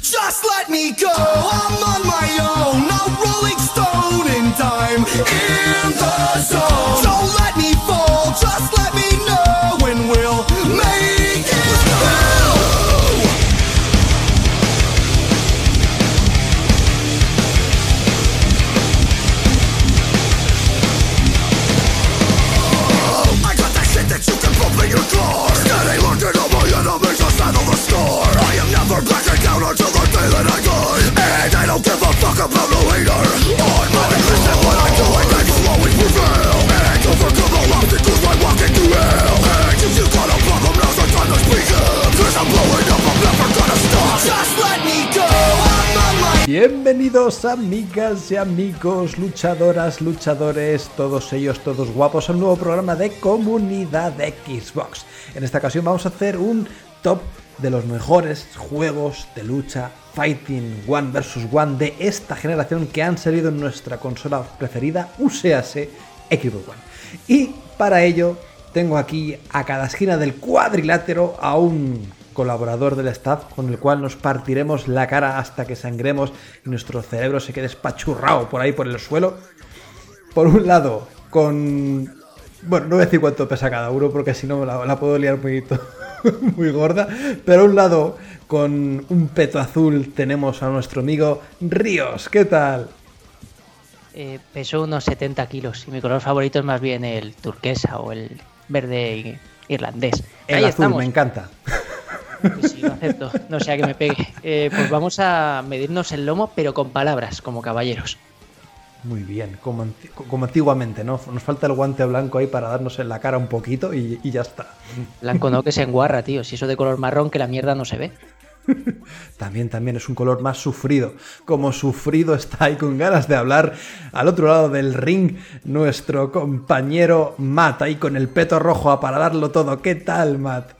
Just let me go, I'm on my own. Bienvenidos amigas y amigos, luchadoras, luchadores, todos ellos, todos guapos, a un nuevo programa de comunidad de Xbox. En esta ocasión vamos a hacer un top de los mejores juegos de lucha Fighting One vs One de esta generación que han salido en nuestra consola preferida, USEASE Xbox One. Y para ello tengo aquí a cada esquina del cuadrilátero a un colaborador del staff con el cual nos partiremos la cara hasta que sangremos y nuestro cerebro se quede espachurrado por ahí por el suelo. Por un lado, con... Bueno, no voy a decir cuánto pesa cada uno porque si no la, la puedo liar muy, muy gorda. Pero a un lado, con un peto azul, tenemos a nuestro amigo Ríos. ¿Qué tal? Eh, peso unos 70 kilos y mi color favorito es más bien el turquesa o el verde irlandés. El Ahí azul, estamos. me encanta. Sí, sí, lo acepto. No sea que me pegue. Eh, pues vamos a medirnos el lomo, pero con palabras, como caballeros. Muy bien, como, anti- como antiguamente, ¿no? Nos falta el guante blanco ahí para darnos en la cara un poquito y, y ya está. Blanco no, que se enguarra, tío. Si eso de color marrón, que la mierda no se ve. También, también es un color más sufrido. Como sufrido está ahí con ganas de hablar. Al otro lado del ring, nuestro compañero Matt, ahí con el peto rojo para darlo todo. ¿Qué tal, Matt?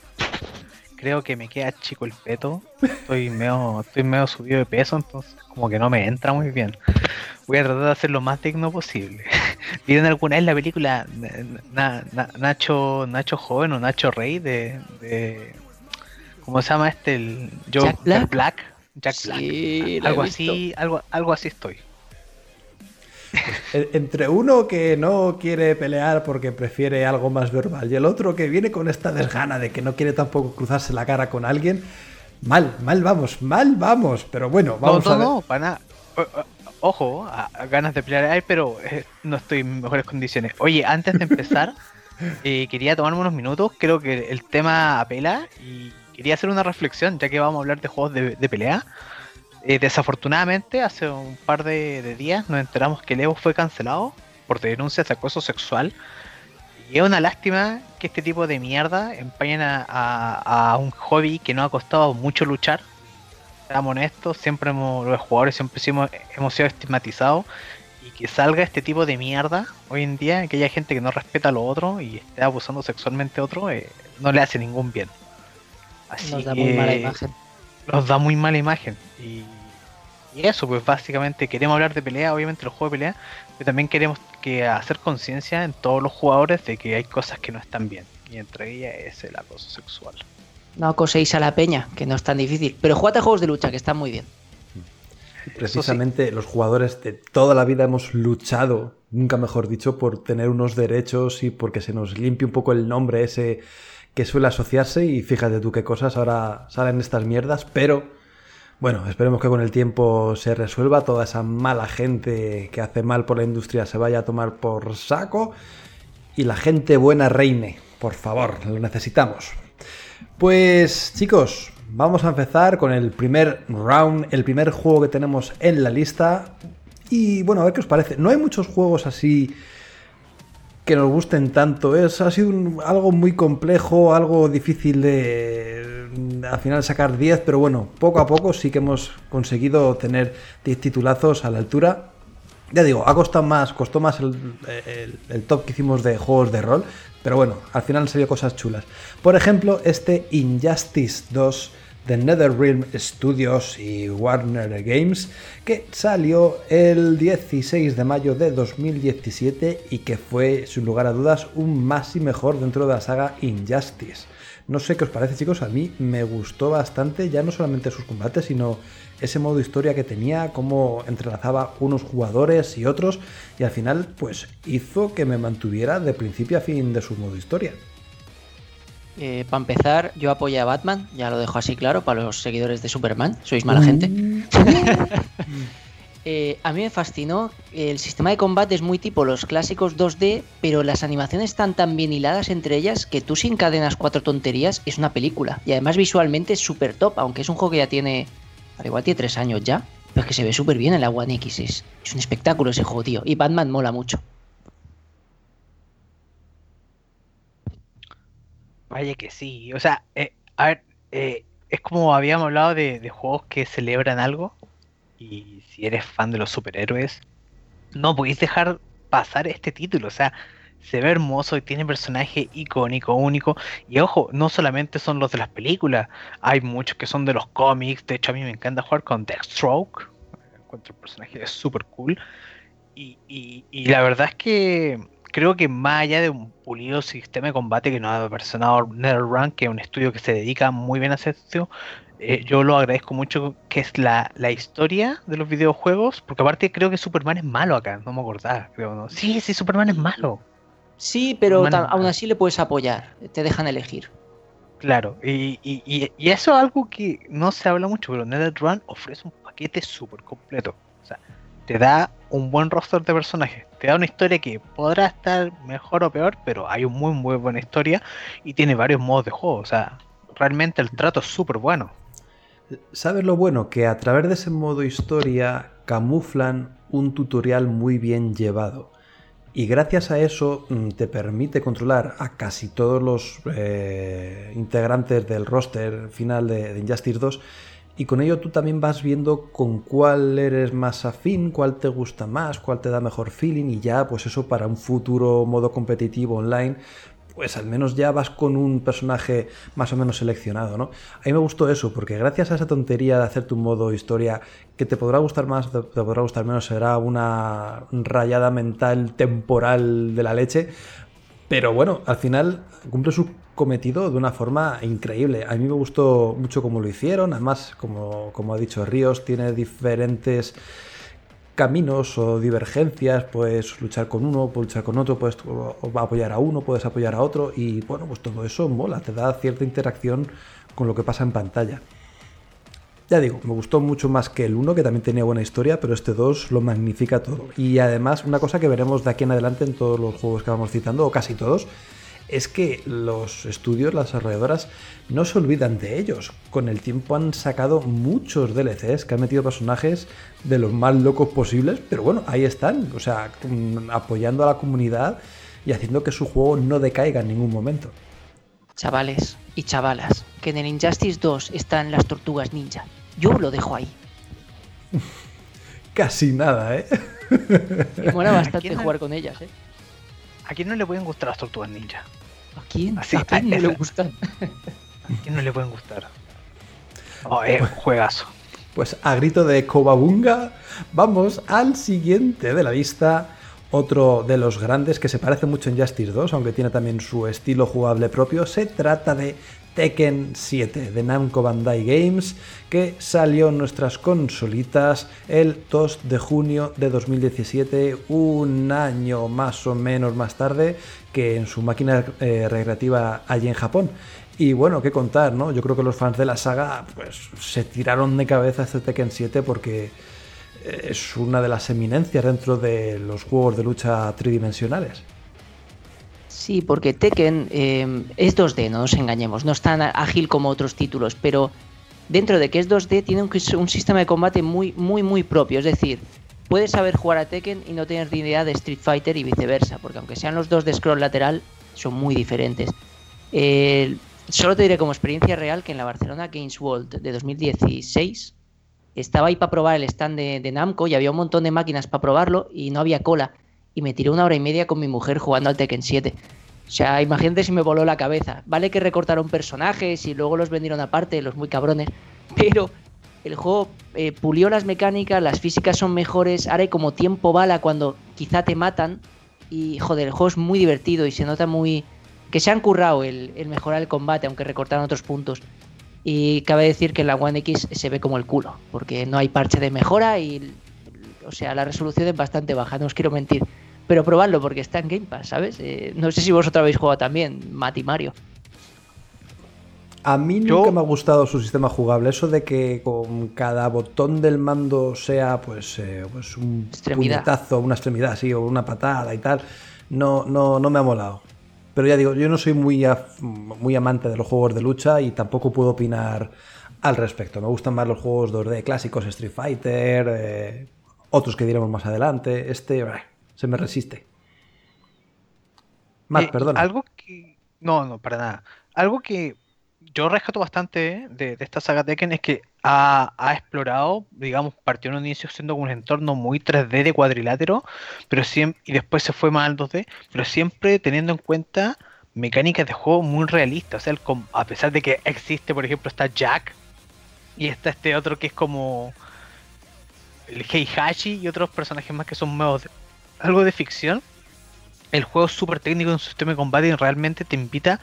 Creo que me queda chico el peto. Estoy medio, estoy medio subido de peso, entonces como que no me entra muy bien. Voy a tratar de hacer lo más digno posible. ¿Vieron alguna vez la película Na- Na- Nacho Nacho Joven o Nacho Rey de, de- ¿cómo se llama este? El, yo, Jack Black. Black. Jack Black. Sí, Algo así, algo, algo así estoy. Entre uno que no quiere pelear porque prefiere algo más verbal y el otro que viene con esta desgana de que no quiere tampoco cruzarse la cara con alguien. Mal, mal vamos, mal vamos. Pero bueno, vamos no, a ver. no, para nada. O- o- Ojo, a, a ganas de pelear hay, pero eh, no estoy en mejores condiciones. Oye, antes de empezar, eh, quería tomarme unos minutos. Creo que el tema apela y quería hacer una reflexión, ya que vamos a hablar de juegos de, de pelea. Eh, desafortunadamente, hace un par de, de días nos enteramos que el Evo fue cancelado por denuncias de acoso sexual. Y es una lástima que este tipo de mierda empañen a, a- a un hobby que nos ha costado mucho luchar. Seamos honestos, siempre hemos, los jugadores siempre hemos, hemos sido estigmatizados. Y que salga este tipo de mierda hoy en día, que haya gente que no respeta a lo otro y esté abusando sexualmente a otro, eh, no le hace ningún bien. Así Nos da que muy mala imagen. Nos da muy mala imagen. Y, y eso, pues básicamente queremos hablar de pelea, obviamente los juegos de pelea, pero también queremos que hacer conciencia en todos los jugadores de que hay cosas que no están bien. Y entre ellas es el acoso sexual. No acoséis a la peña, que no es tan difícil. Pero jugad a juegos de lucha, que están muy bien. Precisamente los jugadores de toda la vida hemos luchado, nunca mejor dicho, por tener unos derechos y porque se nos limpie un poco el nombre ese que suele asociarse y fíjate tú qué cosas ahora salen estas mierdas, pero bueno, esperemos que con el tiempo se resuelva, toda esa mala gente que hace mal por la industria se vaya a tomar por saco y la gente buena reine, por favor, lo necesitamos. Pues chicos, vamos a empezar con el primer round, el primer juego que tenemos en la lista. Y bueno, a ver qué os parece. No hay muchos juegos así que nos gusten tanto. Es, ha sido algo muy complejo, algo difícil de al final sacar 10, pero bueno, poco a poco sí que hemos conseguido tener 10 titulazos a la altura. Ya digo, ha costado más, costó más el, top que hicimos de juegos de rol, pero bueno, al final han salido cosas chulas. Por ejemplo, este Injustice 2 de NetherRealm Studios y Warner Games, que salió el 16 de mayo de 2017 y que fue, sin lugar a dudas, un más y mejor dentro de la saga Injustice. No sé qué os parece, chicos. A mí me gustó bastante, ya no solamente sus combates, sino ese modo historia que tenía, cómo entrelazaba unos jugadores y otros, y al final, pues hizo que me mantuviera de principio a fin de su modo historia. Eh, para empezar, yo apoyo a Batman, ya lo dejo así claro para los seguidores de Superman, sois mala gente. Eh, a mí me fascinó, el sistema de combate es muy tipo los clásicos 2D, pero las animaciones están tan bien hiladas entre ellas que tú sin cadenas cuatro tonterías es una película. Y además visualmente es súper top, aunque es un juego que ya tiene, al igual tiene tres años ya, pero es que se ve súper bien en la One X, es, es un espectáculo ese juego, tío. Y Batman mola mucho. Vaya que sí. O sea, eh, a ver, eh, es como habíamos hablado de, juegos que celebran algo. Y si eres fan de los superhéroes, no podéis dejar pasar este título. O sea, se ve hermoso y tiene personaje icónico, único. Y ojo, no solamente son los de las películas, hay muchos que son de los cómics. De hecho, a mí me encanta jugar con Deathstroke. Encuentro el personaje súper cool. Y la verdad es que creo que más allá de un pulido sistema de combate que nos ha personado NetherRun, que es un estudio que se dedica muy bien a hacer esto, eh, yo lo agradezco mucho que es la, la, historia de los videojuegos, porque aparte creo que Superman es malo acá, no me acordaba, creo, ¿no? Sí, sí, Superman es malo. Sí, pero aún así le puedes apoyar, te dejan elegir. Claro, y, y, y, y, eso es algo que no se habla mucho, pero NetherRun ofrece un paquete súper completo. Te da un buen roster de personajes, te da una historia que podrá estar mejor o peor, pero hay un muy, muy buena historia y tiene varios modos de juego. O sea, realmente el trato es súper bueno. ¿Sabes lo bueno? Que a través de ese modo historia camuflan un tutorial muy bien llevado. Y gracias a eso mm, te permite controlar a casi todos los eh, integrantes del roster final de, de, Injustice 2. Y con ello tú también vas viendo con cuál eres más afín, cuál te gusta más, cuál te da mejor feeling. Y ya, pues eso para un futuro modo competitivo online, pues al menos ya vas con un personaje más o menos seleccionado, ¿no? A mí me gustó eso, porque gracias a esa tontería de hacerte un modo historia que te podrá gustar más, te podrá gustar menos, será una rayada mental temporal de la leche, pero bueno, al final cumple su cometido de una forma increíble. A mí me gustó mucho cómo lo hicieron, además, como, como ha dicho Ríos, tiene diferentes caminos o divergencias, puedes luchar con uno, puedes luchar con otro, puedes apoyar a uno, puedes apoyar a otro y bueno, pues todo eso mola, te da cierta interacción con lo que pasa en pantalla. Ya digo, me gustó mucho más que el 1, que también tenía buena historia, pero este 2 lo magnifica todo. Y además, una cosa que veremos de aquí en adelante en todos los juegos que vamos citando, o casi todos, es que los estudios, las desarrolladoras, no se olvidan de ellos. Con el tiempo han sacado muchos DLCs que han metido personajes de los más locos posibles, pero bueno, ahí están, o sea, apoyando a la comunidad y haciendo que su juego no decaiga en ningún momento. Chavales y chavalas, que en el Injustice 2 están las tortugas ninja. Yo lo dejo ahí. Casi nada, ¿eh? Me mola bastante jugar con ellas, ¿eh? ¿A quién no le pueden gustar las tortugas ninja? ¿A quién? Así, ¿A quién no le gustan? ¿A quién no le pueden gustar? Oh, eh, juegazo. Pues a grito de Cobabunga, vamos al siguiente de la lista. Otro de los grandes que se parece mucho en Justice 2, aunque tiene también su estilo jugable propio. Se trata de Tekken 7 de Namco Bandai Games, que salió en nuestras consolitas el 2 de junio de 2017, un año más o menos más tarde que en su máquina eh, recreativa allí en Japón. Y bueno, qué contar, ¿no? Yo creo que los fans de la saga pues se tiraron de cabeza este Tekken 7 porque es una de las eminencias dentro de los juegos de lucha tridimensionales. Sí, porque Tekken eh, es 2D, no nos engañemos, no es tan ágil como otros títulos, pero dentro de que es 2D tiene un, sistema de combate muy, muy, muy propio. Es decir, puedes saber jugar a Tekken y no tener ni idea de Street Fighter y viceversa, porque aunque sean los dos de scroll lateral, son muy diferentes. Solo te diré como experiencia real que en la Barcelona Games World de 2016 estaba ahí para probar el stand de, Namco y había un montón de máquinas para probarlo y no había cola. Y me tiré una hora y media con mi mujer jugando al Tekken 7. O sea, imagínate si me voló la cabeza. Vale que recortaron personajes y luego los vendieron aparte, los muy cabrones. Pero el juego eh, pulió las mecánicas, las físicas son mejores. Ahora hay como tiempo bala cuando quizá te matan. Y joder, el juego es muy divertido y se nota muy, que se han currado el, el mejorar el combate, aunque recortaron otros puntos. Y cabe decir que la One X se ve como el culo, porque no hay parche de mejora y, o sea, la resolución es bastante baja, no os quiero mentir. Pero probadlo porque está en Game Pass, ¿sabes? Eh, no sé si vosotros habéis jugado también, Mati Mario. A mí Yo- nunca me ha gustado su sistema jugable. Eso de que con cada botón del mando sea pues, eh, pues un Extremidad. puñetazo, una extremidad, sí, o una patada y tal, no, no, no me ha molado. Pero ya digo, yo no soy muy, af- muy amante de los juegos de lucha y tampoco puedo opinar al respecto. Me gustan más los juegos 2D clásicos, Street Fighter, eh, otros que diremos más adelante. Este bah, se me resiste. Matt, Eh, perdona. Algo que. No, no, para nada. Algo que yo rescato bastante de, de esta saga Tekken es que ha, ha explorado, digamos, partió en un inicio siendo un entorno muy 3D de cuadrilátero, pero siempre, y después se fue más al 2D, pero siempre teniendo en cuenta mecánicas de juego muy realistas. O sea, el a pesar de que existe, por ejemplo, está Jack y está este otro que es como el Heihachi y otros personajes más que son nuevos, algo de ficción el juego es súper técnico en su sistema de combate y realmente te invita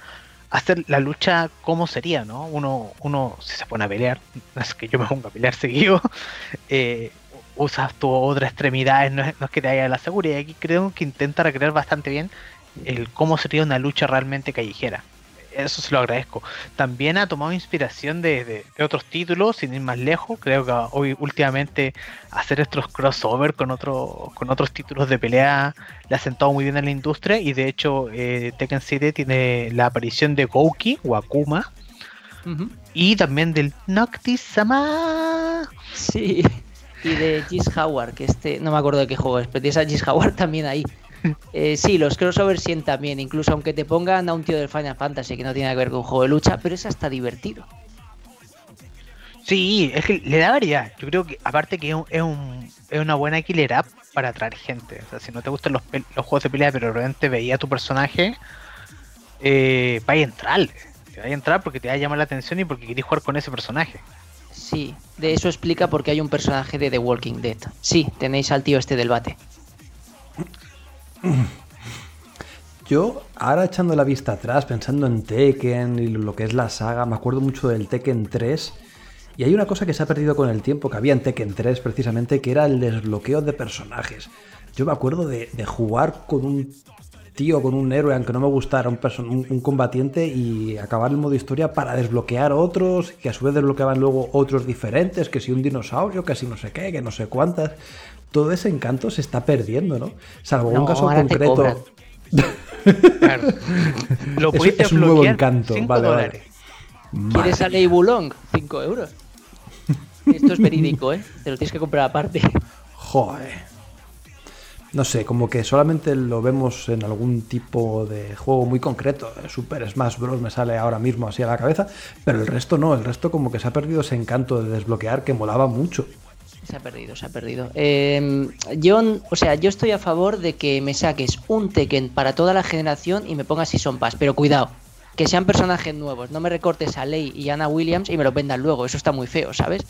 a hacer la lucha como sería, ¿no? Uno, uno si se pone a pelear, no es que yo me ponga a pelear seguido, eh, usas tu otra extremidad, no es, no es que te haya la seguridad. Aquí creo que intenta recrear bastante bien el cómo sería una lucha realmente callejera. Eso se lo agradezco. También ha tomado inspiración de, de- de otros títulos, sin ir más lejos. Creo que hoy últimamente hacer estos crossover con, otro, con otros títulos de pelea le ha sentado muy bien en la industria. Y de hecho, eh, Tekken 7 tiene la aparición de Gouki o Akuma. Y también del Noctis-sama. Sí, y de Gis Howard, que este, no me acuerdo de qué juego es, pero tienes a Gis Howard también ahí. Eh, sí, los crossovers sientan bien, incluso aunque te pongan a un tío del Final Fantasy que no tiene que ver con un juego de lucha, pero es hasta divertido. Sí, es que le da variedad. Yo creo que, aparte que es, un- es, un- es una buena killer app para atraer gente. O sea, si no te gustan los, juegos de pelea, pero realmente veía a tu personaje, eh, vaya a entrar. Te vaya a entrar porque te va a llamar la atención y porque querés jugar con ese personaje. Sí, de eso explica por qué hay un personaje de The Walking Dead. Sí, tenéis al tío este del bate. Yo, ahora echando la vista atrás, pensando en Tekken y lo que es la saga, me acuerdo mucho del Tekken 3. Y hay una cosa que se ha perdido con el tiempo, que había en Tekken 3 precisamente, que era el desbloqueo de personajes. Yo me acuerdo de, jugar con un tío, con un héroe, aunque no me gustara, un, un combatiente, y acabar el modo historia para desbloquear otros, que a su vez desbloqueaban luego otros diferentes, que si un dinosaurio, que si no sé qué, que no sé cuántas. Todo ese encanto se está perdiendo, ¿no? Salvo No, un caso concreto. cobran. Claro. Lo Es- un nuevo encanto, cinco vale, vale. ¿Quieres a Lei Bulong? 5 euros. Esto es verídico, ¿eh? Te lo tienes que comprar aparte. Joder. No sé, como que solamente lo vemos en algún tipo de juego muy concreto. Super Smash Bros. me sale ahora mismo así a la cabeza, pero el resto no, el resto como que se ha perdido ese encanto de desbloquear que molaba mucho. Se ha perdido, se ha perdido. Eh, yo, o sea, yo estoy a favor de que me saques un Tekken para toda la generación y me pongas Season Pass, pero cuidado, que sean personajes nuevos, no me recortes a Lei y Anna Williams y me los vendan luego, eso está muy feo, ¿sabes?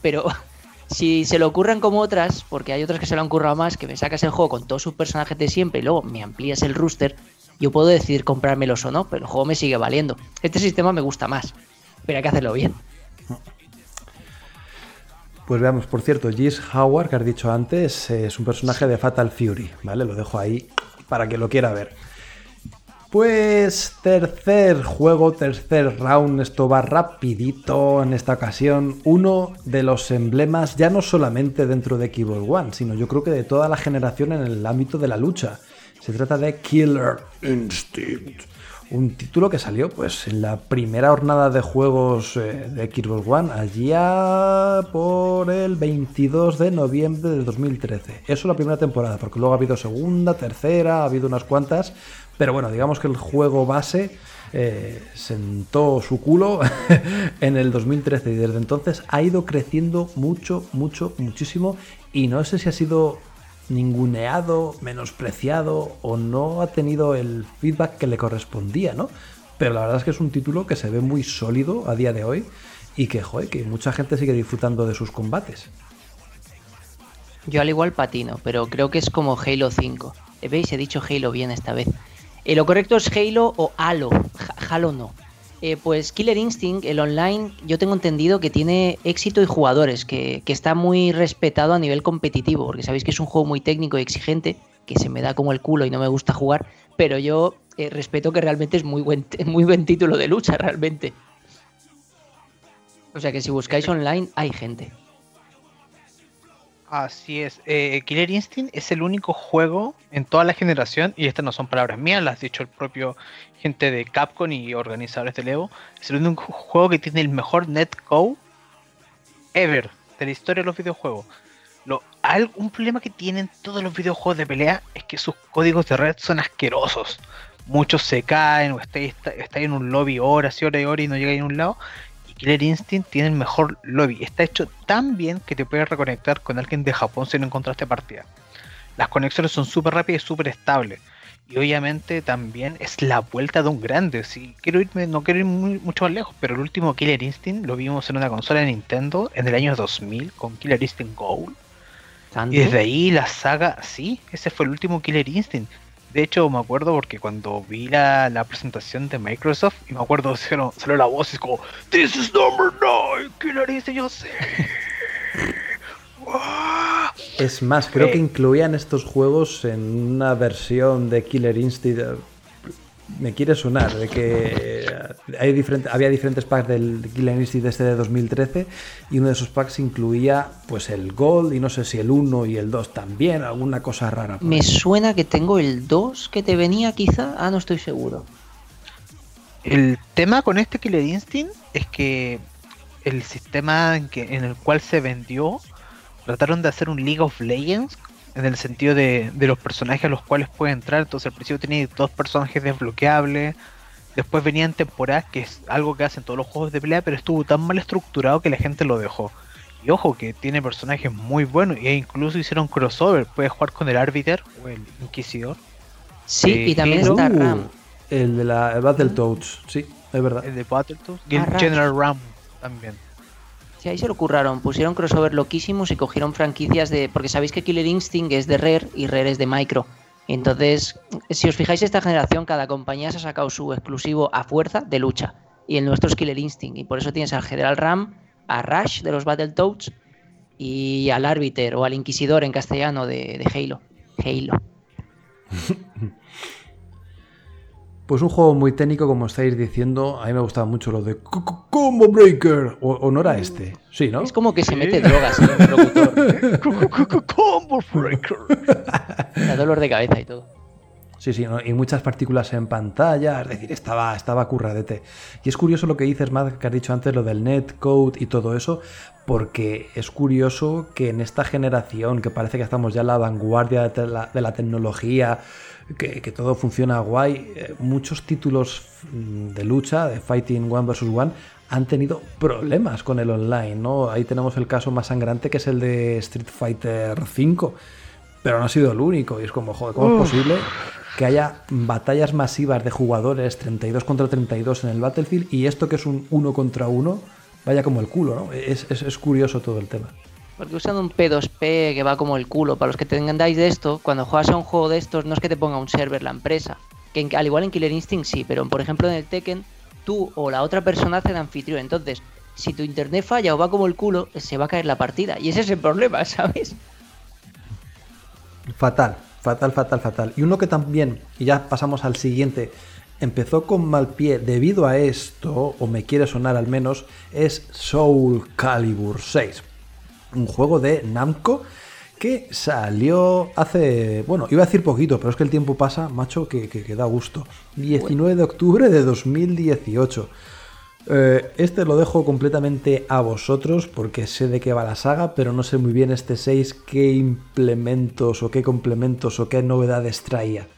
Pero si se lo ocurran como otras, porque hay otras que se lo han currado más, que me sacas el juego con todos sus personajes de siempre y luego me amplías el rooster, yo puedo decidir comprármelos o no, pero el juego me sigue valiendo. Este sistema me gusta más, pero hay que hacerlo bien. Pues veamos, por cierto, Gis Howard, que has dicho antes, es un personaje de Fatal Fury, ¿vale? Lo dejo ahí para que lo quiera ver. Pues tercer juego, tercer round, esto va rapidito en esta ocasión. Uno de los emblemas ya no solamente dentro de Xbox One, sino yo creo que de toda la generación en el ámbito de la lucha. Se trata de Killer Instinct. Un título que salió pues en la primera jornada de juegos eh, de Xbox One, allá por el 22 de noviembre de 2013. Eso la primera temporada, porque luego ha habido segunda, tercera, ha habido unas cuantas. Pero bueno, digamos que el juego base eh, sentó su culo en el 2013 y desde entonces ha ido creciendo mucho, mucho, muchísimo. Y no sé si ha sido ninguneado, menospreciado o no ha tenido el feedback que le correspondía, ¿no? Pero la verdad es que es un título que se ve muy sólido a día de hoy y que, joder, que mucha gente sigue disfrutando de sus combates. Yo al igual patino, pero creo que es como Halo 5. Eh, ¿Veis? He dicho Halo bien esta vez. Eh, lo correcto es Halo o Halo. Halo no. Eh, pues Killer Instinct, el online, yo tengo entendido que tiene éxito y jugadores, que, está muy respetado a nivel competitivo, porque sabéis que es un juego muy técnico y exigente, que se me da como el culo y no me gusta jugar, pero yo eh, respeto que realmente es muy buen, muy buen título de lucha, realmente. O sea que si buscáis online hay gente. Así es. Eh, Killer Instinct es el único juego en toda la generación, y estas no son palabras mías, las ha dicho el propio gente de Capcom y organizadores de Evo. Es el único juego que tiene el mejor netcode ever de la historia de los videojuegos. Lo, un problema que tienen todos los videojuegos de pelea es que sus códigos de red son asquerosos. Muchos se caen o estáis está, en un lobby horas y horas y horas y no llegáis a un lado. Killer Instinct tiene el mejor lobby. Está hecho tan bien que te puedes reconectar con alguien de Japón si no encontraste partida. Las conexiones son súper rápidas y súper estables. Y obviamente también es la vuelta de un grande. Si quiero irme, no quiero ir mucho más lejos, pero el último Killer Instinct lo vimos en una consola de Nintendo en el año 2000 con Killer Instinct Gold. Y desde ahí la saga, sí, ese fue el último Killer Instinct. De hecho, me acuerdo porque cuando vi la, presentación de Microsoft, y me acuerdo, salió, salió la voz y es como, This is number 9, ¿qué narices yo sé? Es más, creo que incluían estos juegos en una versión de Killer Instinct me quiere sonar de que hay diferente, había diferentes packs del Killer Instinct este de 2013 y uno de esos packs incluía pues el Gold y no sé si el 1 y el 2 también, alguna cosa rara. Me suena que tengo el 2 que te venía quizá, ah no estoy seguro. El tema con este Killer Instinct es que el sistema en, que, en el cual se vendió trataron de hacer un League of Legends en el sentido de, los personajes a los cuales puede entrar. Entonces al principio tenía dos personajes desbloqueables. Después venían temporadas, que es algo que hacen todos los juegos de pelea, pero estuvo tan mal estructurado que la gente lo dejó. Y ojo, que tiene personajes muy buenos. E incluso hicieron crossover. Puedes jugar con el Arbiter o el Inquisidor. Sí, y también está Ram. El de la Battletoads, sí, es verdad. El de Battletoads. Y el ah, General Ram también. Sí, ahí se lo curraron, pusieron crossover loquísimos y cogieron franquicias de... Porque sabéis que Killer Instinct es de Rare y Rare es de Micro. Entonces, si os fijáis, esta generación, cada compañía se ha sacado su exclusivo a fuerza de lucha. Y el nuestro es Killer Instinct. Y por eso tienes al General Ram, a Rush de los Battletoads y al Arbiter o al Inquisidor en castellano de, de Halo. Halo. Pues un juego muy técnico, como estáis diciendo. A mí me gustaba mucho lo de Combo Breaker. O, no era este. Sí, ¿no? Es como que se mete drogas en el locutor. Combo Breaker. Da dolor de cabeza y todo. Sí, sí, y muchas partículas en pantalla, es decir, estaba, estaba curradete. Y es curioso lo que dices, Matt, que has dicho antes, lo del netcode y todo eso, porque es curioso que en esta generación, que parece que estamos ya en la vanguardia de la tecnología, que, todo funciona guay. Eh, muchos títulos mm, de lucha, de Fighting One vs. One, han tenido problemas con el online, ¿no? Ahí tenemos el caso más sangrante que es el de Street Fighter V, pero no ha sido el único. Y es como, joder, ¿cómo es posible que haya batallas masivas de jugadores 32 contra 32 en el Battlefield y esto que es un uno contra uno vaya como el culo, ¿no? es curioso todo el tema. Porque usando un P2P que va como el culo, para los que tengáis de esto, cuando juegas a un juego de estos, no es que te ponga un server la empresa. Que al igual en Killer Instinct sí, pero por ejemplo en el Tekken, tú o la otra persona hace de anfitrión. Entonces, si tu internet falla o va como el culo, se va a caer la partida. Y ese es el problema, ¿sabes? Fatal, fatal, fatal, fatal. Y uno que también, y ya pasamos al siguiente, empezó con mal pie debido a esto, o me quiere sonar al menos, es Soul Calibur 6 un juego de Namco que salió hace, bueno, iba a decir poquito, pero es que el tiempo pasa, macho, que, da gusto. 19 de octubre de 2018. Eh, este lo dejo completamente a vosotros porque sé de qué va la saga, pero no sé muy bien este 6 qué implementos o qué complementos o qué novedades traía.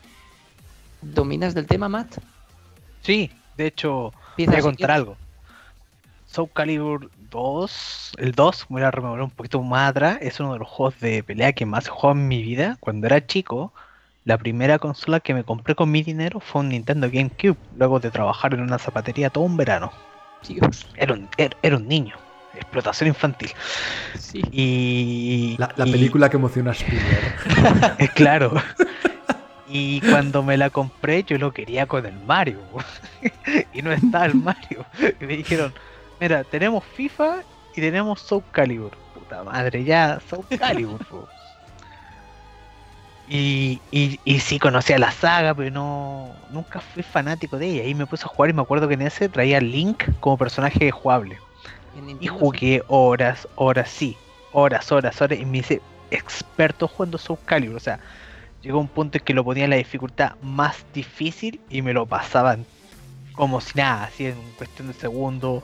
¿Dominas del tema, Matt? Sí, de hecho, voy a contar algo. Soul Calibur 2, el 2, voy a rememorar un poquito más atrás, es uno de los juegos de pelea que más he jugado en mi vida. Cuando era chico, la primera consola que me compré con mi dinero fue un Nintendo GameCube, luego de trabajar en una zapatería todo un verano. Dios. Era un, era, un niño. Explotación infantil. Sí. Y. La, película que emociona a Spielberg. claro. Y cuando me la compré, yo lo quería con el Mario. y no estaba el Mario. Y me dijeron, mira, tenemos FIFA y tenemos Soul Calibur. Puta madre, ya, Soul Calibur. Y, y, y, sí conocía la saga, pero no nunca fui fanático de ella. Y me puse a jugar y me acuerdo que en ese traía Link como personaje jugable. Y jugué horas, horas, sí, horas, horas, horas. Y me hice experto jugando Soul Calibur. O sea, llegó un punto en que lo ponía en la dificultad más difícil y me lo pasaban como si nada, así en cuestión de segundo.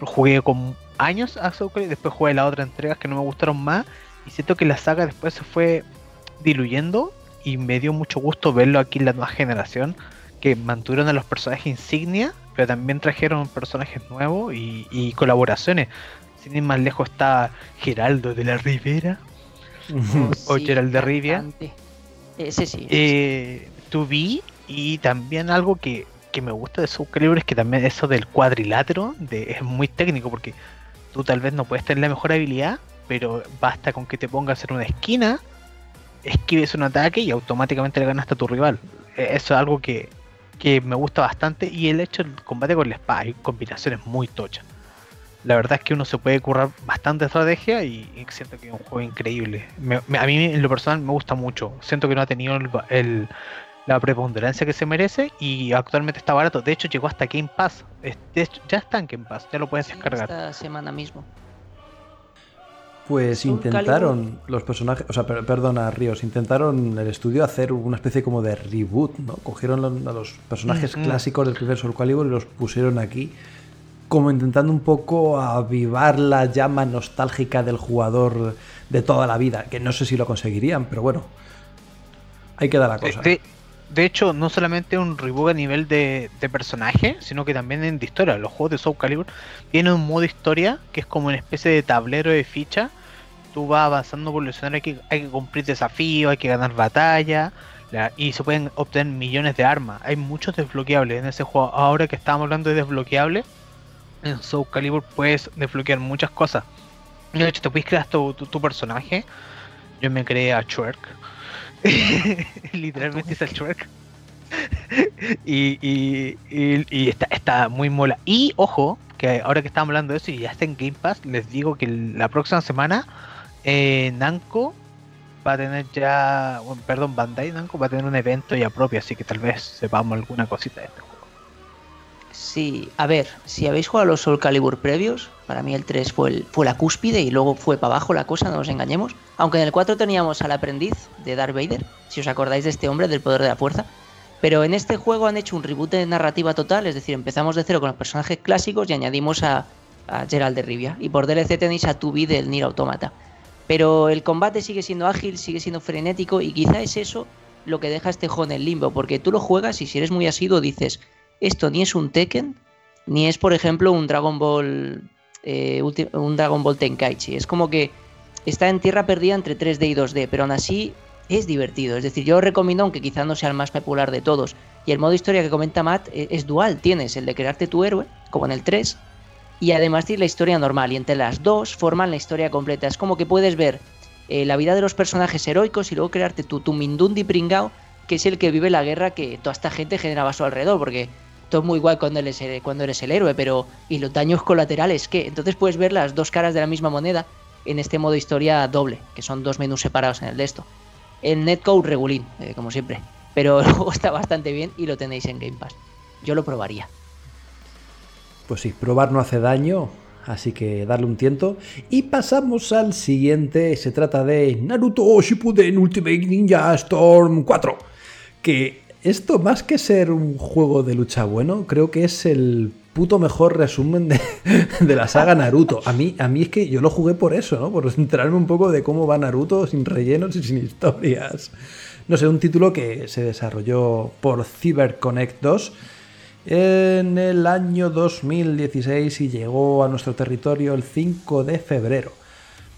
Jugué con años a Soul Calibur, después jugué las otras entregas que no me gustaron más. Y siento que la saga después se fue diluyendo y me dio mucho gusto verlo aquí en la nueva generación que mantuvieron a los personajes insignia pero también trajeron personajes nuevos y, colaboraciones. Sin ir más lejos está Geraldo de la Rivera o, Geraldo de Rivia ese sí eh, tuve y también algo que, que me gusta de Soul Calibur es que también eso del cuadrilátero es muy técnico porque tú tal vez no puedes tener la mejor habilidad pero basta con que te pongas en una esquina esquives un ataque y automáticamente le ganas a tu rival. E, eso es algo que, me gusta bastante y el hecho del combate con la espada, hay combinaciones muy tochas. La verdad es que uno se puede currar bastante estrategia y, siento que es un juego increíble. a mí en lo personal me gusta mucho. Siento que no ha tenido el, la preponderancia que se merece y actualmente está barato. De hecho llegó hasta Game Pass. ya está en Game Pass, ya lo puedes descargar. Esta semana mismo. Pues intentaron los personajes, o sea, perdona, Ríos, intentaron el estudio hacer una especie como de reboot, ¿no? Cogieron a los personajes mm, mm. clásicos del primer Soul Calibur y los pusieron aquí, como intentando un poco avivar la llama nostálgica del jugador de toda la vida, que no sé si lo conseguirían, pero bueno, ahí queda la cosa. De, hecho, no solamente un reboot a nivel de, de, personaje, sino que también en de historia. Los juegos de Soul Calibur tienen un modo historia que es como una especie de tablero de ficha tú vas avanzando por el escenario, hay que, hay que cumplir desafíos, hay que ganar batalla y se pueden obtener millones de armas. Hay muchos desbloqueables en ese juego. Ahora que estamos hablando de desbloqueables, en Soul Calibur puedes desbloquear muchas cosas. De hecho, te puedes crear tu, personaje. Yo me creé a Twerk. Literalmente es el Twerk. y, y, está, muy mola. Y ojo, que ahora que estamos hablando de eso y ya está en Game Pass, les digo que la próxima semana eh, va a tener ya, perdón, Bandai Namco va a tener un evento ya propio, así que tal vez sepamos alguna cosita de juego. Sí, a ver, si habéis jugado los Soul Calibur previos, para mí el 3 fue, la cúspide y luego fue para abajo la cosa, no nos engañemos. Aunque en el 4 teníamos al aprendiz de Darth Vader, si os acordáis de este hombre del poder de la fuerza. Pero en este juego han hecho un reboot de narrativa total, es decir, empezamos de cero con los personajes clásicos y añadimos a, a Gerald de Rivia. Y por DLC tenéis a Tubi del Nier Automata. Pero el combate sigue siendo ágil, sigue siendo frenético y quizá es eso lo que deja este juego en el limbo, porque tú lo juegas y si eres muy asiduo dices, esto ni es un Tekken, ni es por ejemplo un Dragon Ball eh, un Dragon Ball Tenkaichi, es como que está en tierra perdida entre 3D y 2D, pero aún así es divertido, es decir, yo recomiendo aunque quizá no sea el más popular de todos, y el modo historia que comenta Matt es, es dual, tienes el de crearte tu héroe, como en el 3, y además tienes la historia normal. Y entre las dos forman la historia completa. Es como que puedes ver eh, la vida de los personajes heroicos y luego crearte tu, tu Mindundi pringao, que es el que vive la guerra que toda esta gente generaba a su alrededor, porque todo muy guay cuando eres, cuando eres el héroe, pero ¿y los daños colaterales qué? Entonces puedes ver las dos caras de la misma moneda en este modo historia doble, que son dos menús separados en el de esto. El netcode regulín, eh, como siempre, pero luego está bastante bien y lo tenéis en Game Pass. Yo lo probaría. Pues sí, probar no hace daño, así que darle un tiento. Y pasamos al siguiente, se trata de Naruto Shippuden Ultimate Ninja Storm 4. Que esto más que ser un juego de lucha bueno, creo que es el puto mejor resumen de, la saga Naruto. A mí, a mí es que yo lo jugué por eso, ¿no? Por enterarme un poco de cómo va Naruto sin rellenos y sin historias. No sé, un título que se desarrolló por CyberConnect 2 en el año 2016 y llegó a nuestro territorio el 5 de febrero.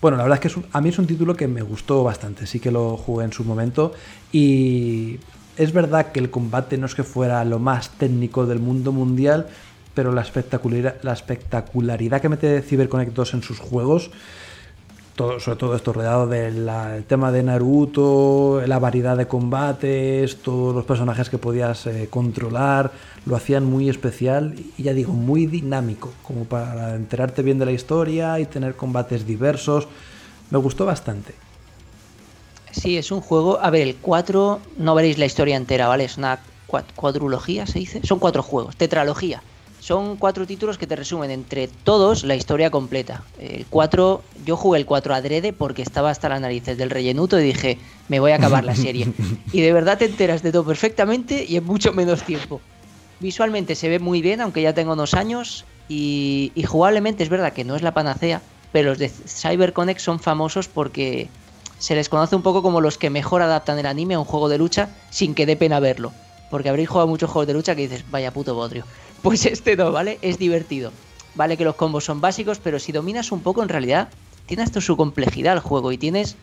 Bueno, la verdad es que a mí es un título que me gustó bastante, sí que lo jugué en su momento y es verdad que el combate no es que fuera lo más técnico del mundo mundial, pero la espectacularidad, la espectacularidad que mete CyberConnect 2 en sus juegos sobre todo esto rodeado del tema de Naruto, la variedad de combates, todos los personajes que podías eh, controlar, lo hacían muy especial y ya digo, muy dinámico, como para enterarte bien de la historia y tener combates diversos. Me gustó bastante. Sí, es un juego. A ver, el 4 no veréis la historia entera, ¿vale? Es una cuadrología, se dice. Son cuatro juegos, tetralogía. Son cuatro títulos que te resumen entre todos la historia completa. El 4, yo jugué el 4 adrede porque estaba hasta las narices del rellenuto y dije, me voy a acabar la serie. y de verdad te enteras de todo perfectamente y en mucho menos tiempo. Visualmente se ve muy bien, aunque ya tengo unos años. Y, y jugablemente es verdad que no es la panacea, pero los de CyberConnect son famosos porque se les conoce un poco como los que mejor adaptan el anime a un juego de lucha sin que dé pena verlo. Porque habréis jugado muchos juegos de lucha que dices, vaya puto bodrio. Pues este no, ¿vale? Es divertido. Vale que los combos son básicos, pero si dominas un poco, en realidad, tiene hasta su complejidad el juego y tienes...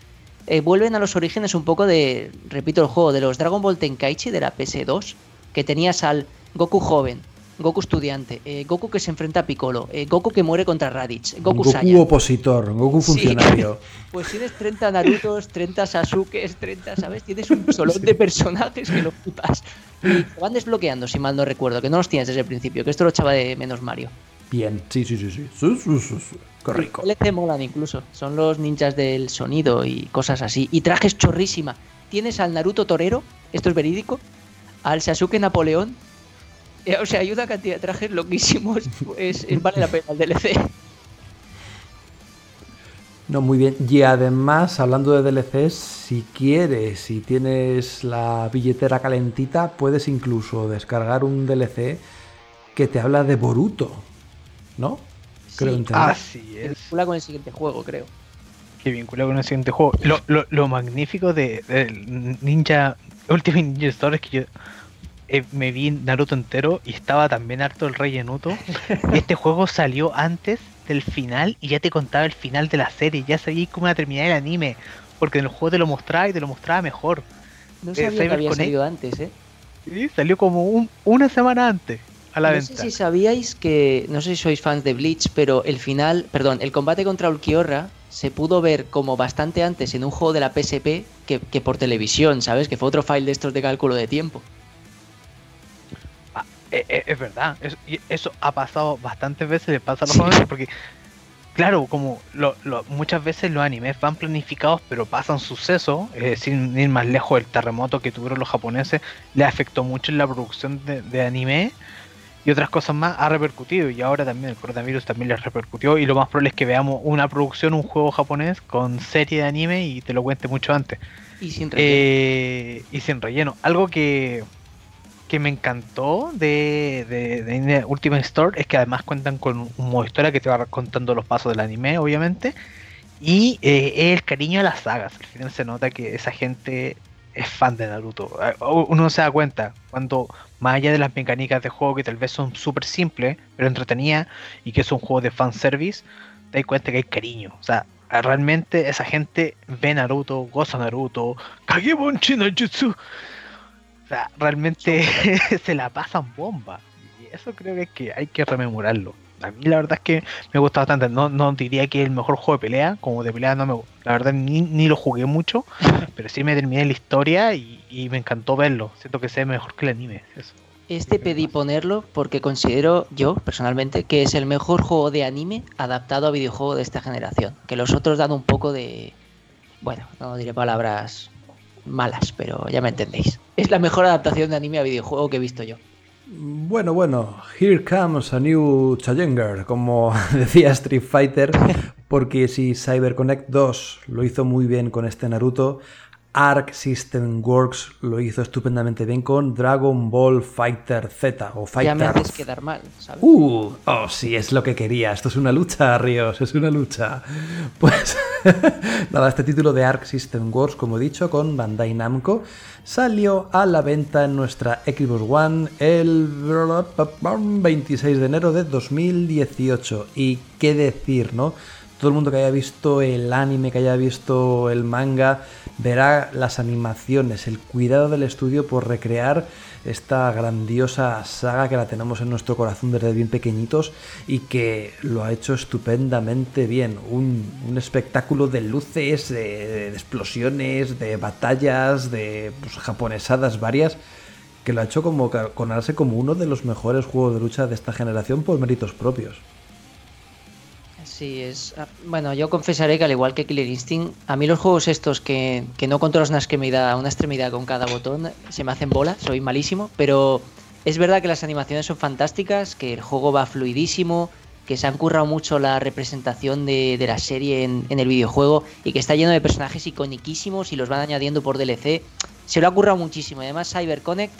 Eh, vuelven a los orígenes un poco de, repito el juego, de los Dragon Ball Tenkaichi de la PS2, que tenías al Goku joven, Goku estudiante, eh, Goku que se enfrenta a Piccolo, eh, Goku que muere contra Raditz, Goku, Goku opositor, Goku funcionario. pues tienes 30 Narutos, 30 Sasukes, 30, ¿sabes? Tienes un solón de personajes que lo putas. Y te van desbloqueando, si mal no recuerdo, que no los tienes desde el principio, que esto lo echaba de menos Mario. Bien, sí, sí, sí, sí. Correcto. LC molan incluso. Son los ninjas del sonido y cosas así. Y trajes chorrísima. Tienes al Naruto Torero, esto es verídico, al Sasuke Napoleón, o sea, hay una cantidad de trajes loquísimos. Pues vale la pena el DLC. No, muy bien. Y además, hablando de DLCs, si quieres, si tienes la billetera calentita, puedes incluso descargar un DLC que te habla de Boruto. ¿No? Creo sí, Así es. Que vincula con el siguiente juego, creo. Que vincula con el siguiente juego. Lo, magnífico de, Ninja Ultimate Ninja Story es que yo eh, me vi Naruto entero y estaba también harto el rey Naruto. este juego salió antes del final y ya te contaba el final de la serie, ya sabías cómo iba a terminar el anime, porque en el juego te lo mostraba y te lo mostraba mejor. No sabía que había salido antes, ¿eh? Sí, salió como una semana antes a la no venta. sé si sabíais que, no sé si sois fans de Bleach, pero el final, perdón, el combate contra Ulquiorra se pudo ver como bastante antes en un juego de la PSP que, que por televisión, ¿sabes? Que fue otro file de estos de cálculo de tiempo. Eh, eh, es, verdad, eso ha pasado bastantes veces, le pasa a los jóvenes, porque, claro, como muchas veces los animes van planificados, pero pasan sucesos, eh, sin ir más lejos, el terremoto que tuvieron los japoneses le afectó mucho en la producción de, anime y otras cosas más, ha repercutido, y ahora también el coronavirus también les repercutió, y lo más probable es que veamos una producción, un juego japonés con serie de anime y te lo cuente mucho antes. Y sin relleno. y sin relleno. Algo que que me encantó de, de, Ultimate Store es que además cuentan con un modo historia que te va contando los pasos del anime, obviamente. Y eh, el cariño a las sagas. Al final se nota que esa gente es fan de Naruto. Ah, uno se da cuenta cuando, más allá de las mecánicas de juego que tal vez son súper simples, pero entretenidas, y que es un juego de fanservice, te das cuenta que hay cariño. O sea, realmente esa gente ve Naruto, goza Naruto, Kagebon Jutsu sea, realmente se la pasan bomba. Y eso creo que, es que hay que rememorarlo. A mí la verdad es que me gusta bastante. No, no diría que es el mejor juego de pelea. Como de pelea no me La verdad ni, lo jugué mucho. pero sí me terminé la historia y, me encantó verlo. Siento que sea mejor que el anime. Este pedí ponerlo porque considero yo, personalmente, que es el mejor juego de anime adaptado a videojuego de esta generación. Que los otros dan un poco de... Bueno, no diré palabras malas, pero ya me entendéis. Es la mejor adaptación de anime a videojuego que he visto yo. Bueno, bueno, here comes a new challenger, como decía Street Fighter, porque si CyberConnect 2 lo hizo muy bien con este Naruto, Arc System Works lo hizo estupendamente bien con Dragon Ball Fighter Z o Fighter. Ya me haces quedar mal, ¿sabes? Uh, oh, sí, es lo que quería. Esto es una lucha, Ríos, es una lucha. Pues nada, este título de Arc System Works, como he dicho, con Bandai Namco, salió a la venta en nuestra Xbox One el 26 de enero de 2018. Y qué decir, ¿no? Todo el mundo que haya visto el anime, que haya visto el manga, verá las animaciones, el cuidado del estudio por recrear esta grandiosa saga que la tenemos en nuestro corazón desde bien pequeñitos y que lo ha hecho estupendamente bien. Un, espectáculo de luces, de, explosiones, de batallas, de pues, japonesadas varias que lo ha hecho como conarse como uno de los mejores juegos de lucha de esta generación por méritos propios. Sí, es. Ah, bueno, yo confesaré que al igual que Killer Instinct, a mí los juegos estos que, no controlas una extremidad, una extremidad con cada botón se me hacen bola, soy malísimo, pero es verdad que las animaciones son fantásticas, que el juego va fluidísimo, que se han currado mucho la representación de, la serie en, en, el videojuego y que está lleno de personajes iconiquísimos y los van añadiendo por DLC. Se lo ha currado muchísimo. Además, CyberConnect,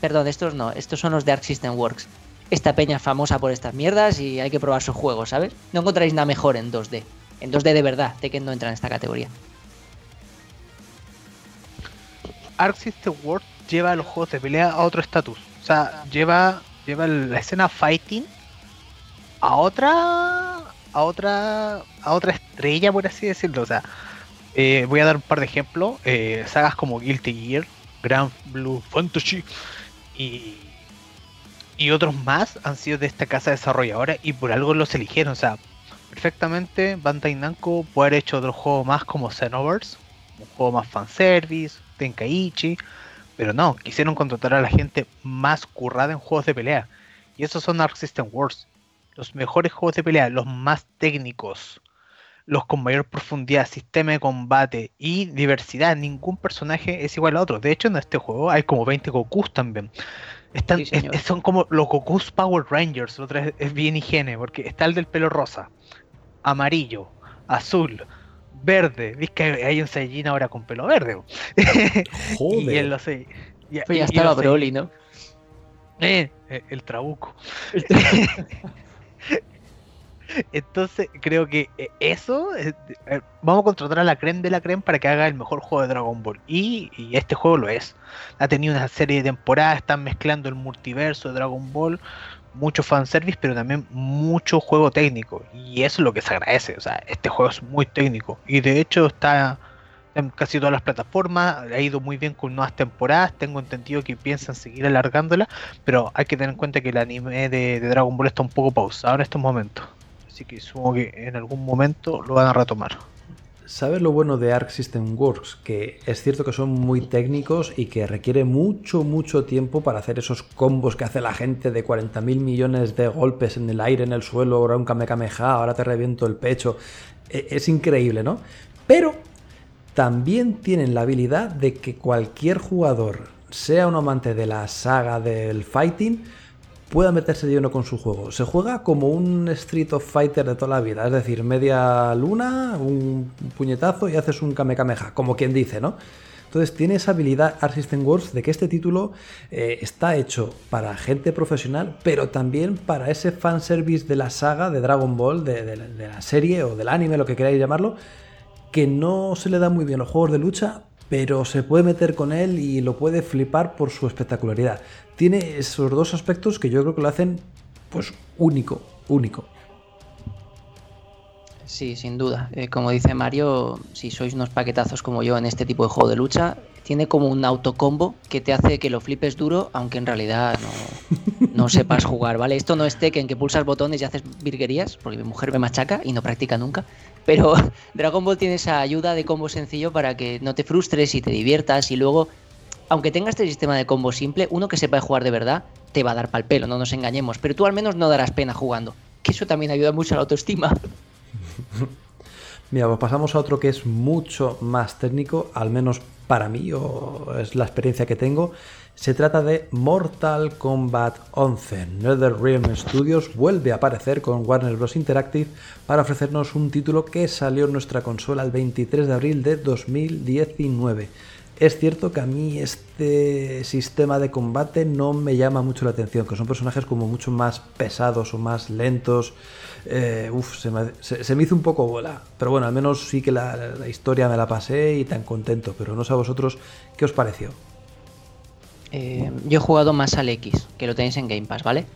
perdón, estos no, estos son los de Arc System Works esta peña es famosa por estas mierdas y hay que probar sus juegos, ¿sabes? No encontraréis nada mejor en 2D. En 2D de verdad, Tekken no entra en esta categoría. Arc System World lleva los juegos de pelea a otro estatus. O sea, lleva, lleva la escena fighting a otra a otra a otra estrella por así decirlo o sea eh, voy a dar un par de ejemplos eh, sagas como Guilty Gear Grand Blue Fantasy y y otros más han sido de esta casa desarrolladora y por algo los eligieron. O sea, perfectamente Bandai Namco puede haber hecho otro juego más como Xenoverse, un juego más fanservice, Tenkaichi, pero no, quisieron contratar a la gente más currada en juegos de pelea. Y esos son Arc System Wars. Los mejores juegos de pelea, los más técnicos, los con mayor profundidad, sistema de combate y diversidad. Ningún personaje es igual a otro. De hecho, en este juego hay como 20 Gokus también son como los Goku's Power Rangers, otra es, bien higiene, porque está el del pelo rosa, amarillo, azul, verde. ¿Viste que hay un Saiyajin ahora con pelo verde? Joder. y él lo sé. Ya, pues ya estaba Broly, ¿no? Eh, eh el trabuco. Entonces creo que eh, eso, eh, vamos a contratar a la creme de la creme para que haga el mejor juego de Dragon Ball. Y, este juego lo es. Ha tenido una serie de temporadas, están mezclando el multiverso de Dragon Ball, mucho fanservice, pero también mucho juego técnico. Y eso es lo que se agradece. O sea, este juego es muy técnico. Y de hecho está en casi todas las plataformas, ha ido muy bien con nuevas temporadas, tengo entendido que piensan seguir alargándola, pero hay que tener en cuenta que el anime de Dragon Ball está un poco pausado en estos momentos. Así que supongo que en algún momento lo van a retomar. ¿Sabes lo bueno de Arc System Works? Que es cierto que son muy técnicos y que requiere mucho, mucho tiempo para hacer esos combos que hace la gente de 40.000 millones de golpes en el aire, en el suelo, ahora un Kamehameha, ahora te reviento el pecho. E, es increíble, ¿no? Pero también tienen la habilidad de que cualquier jugador, sea un amante de la saga del fighting, pueda meterse lleno con su juego. Se juega como un Street of Fighter de toda la vida, es decir, media luna, un puñetazo y haces un Kamehameha, como quien dice, ¿no? Entonces tiene esa habilidad Art System Works de que este título eh, está hecho para gente profesional, pero también para ese fanservice de la saga de Dragon Ball, de, de la serie o del anime, lo que queráis llamarlo, que no se le da muy bien los juegos de lucha, pero se puede meter con él y lo puede flipar por su espectacularidad. Tiene esos dos aspectos que yo creo que lo hacen pues único, único. Sí, sin duda. Eh, como dice Mario, si sois unos paquetazos como yo en este tipo de juego de lucha, tiene como un autocombo que te hace que lo flipes duro, aunque en realidad no, sepas jugar, ¿vale? Esto no es Tekken, que pulsas botones y haces virguerías, porque mi mujer me machaca y no practica nunca. Pero Dragon Ball tiene esa ayuda de combo sencillo para que no te frustres y te diviertas y luego, aunque tengas este sistema de combo simple, uno que sepa jugar de verdad te va a dar pal pelo, no nos engañemos, pero tú al menos no darás pena jugando, que eso también ayuda mucho a la autoestima. Mira, pues pasamos a otro que es mucho más técnico, al menos para mí, o es la experiencia que tengo. Se trata de Mortal Kombat 11. NetherRealm Studios vuelve a aparecer con Warner Bros. Interactive para ofrecernos un título que salió en nuestra consola el 23 de abril de 2019. Es cierto que a mí este sistema de combate no me llama mucho la atención, que son personajes como mucho más pesados o más lentos. Eh, se me, hizo un poco bola. Pero bueno, al menos sí que la, historia me la pasé y tan contento. Pero no sé a vosotros qué os pareció. Eh, yo he jugado más al X, que lo tenéis en Game Pass, ¿vale?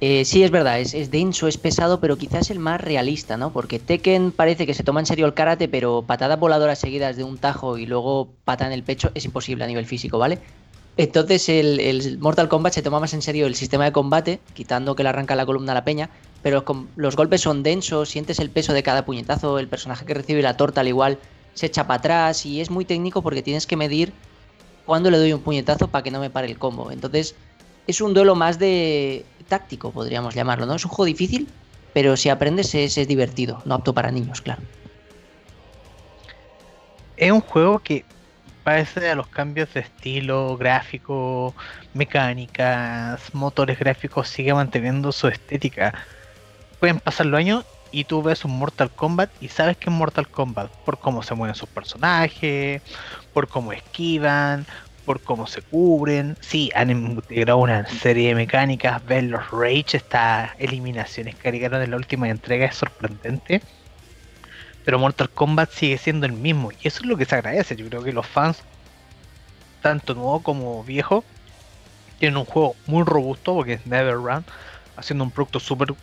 Eh, sí, es verdad, es, es, denso, es pesado, pero quizás el más realista, ¿no? Porque Tekken parece que se toma en serio el karate, pero patadas voladoras seguidas de un tajo y luego pata en el pecho es imposible a nivel físico, ¿vale? Entonces el, el Mortal Kombat se toma más en serio el sistema de combate, quitando que le arranca la columna a la peña, pero los, golpes son densos, sientes el peso de cada puñetazo, el personaje que recibe la torta al igual se echa para atrás y es muy técnico porque tienes que medir cuándo le doy un puñetazo para que no me pare el combo. Entonces es un duelo más de táctico, podríamos llamarlo, ¿no? Es un juego difícil, pero si aprendes es, es divertido, no apto para niños, claro. Es un juego que parece a los cambios de estilo, gráfico, mecánicas, motores gráficos, sigue manteniendo su estética. Pueden pasar los años y tú ves un Mortal Kombat y sabes que es Mortal Kombat por cómo se mueven sus personajes, por cómo esquivan, por cómo se cubren. Sí, han integrado una serie de mecánicas. Ver los Rage, estas eliminaciones que agregaron en la última entrega es sorprendente. Pero Mortal Kombat sigue siendo el mismo. Y eso es lo que se agradece. Yo creo que los fans, tanto nuevo como viejo, tienen un juego muy robusto porque es Neverrun, haciendo un producto súper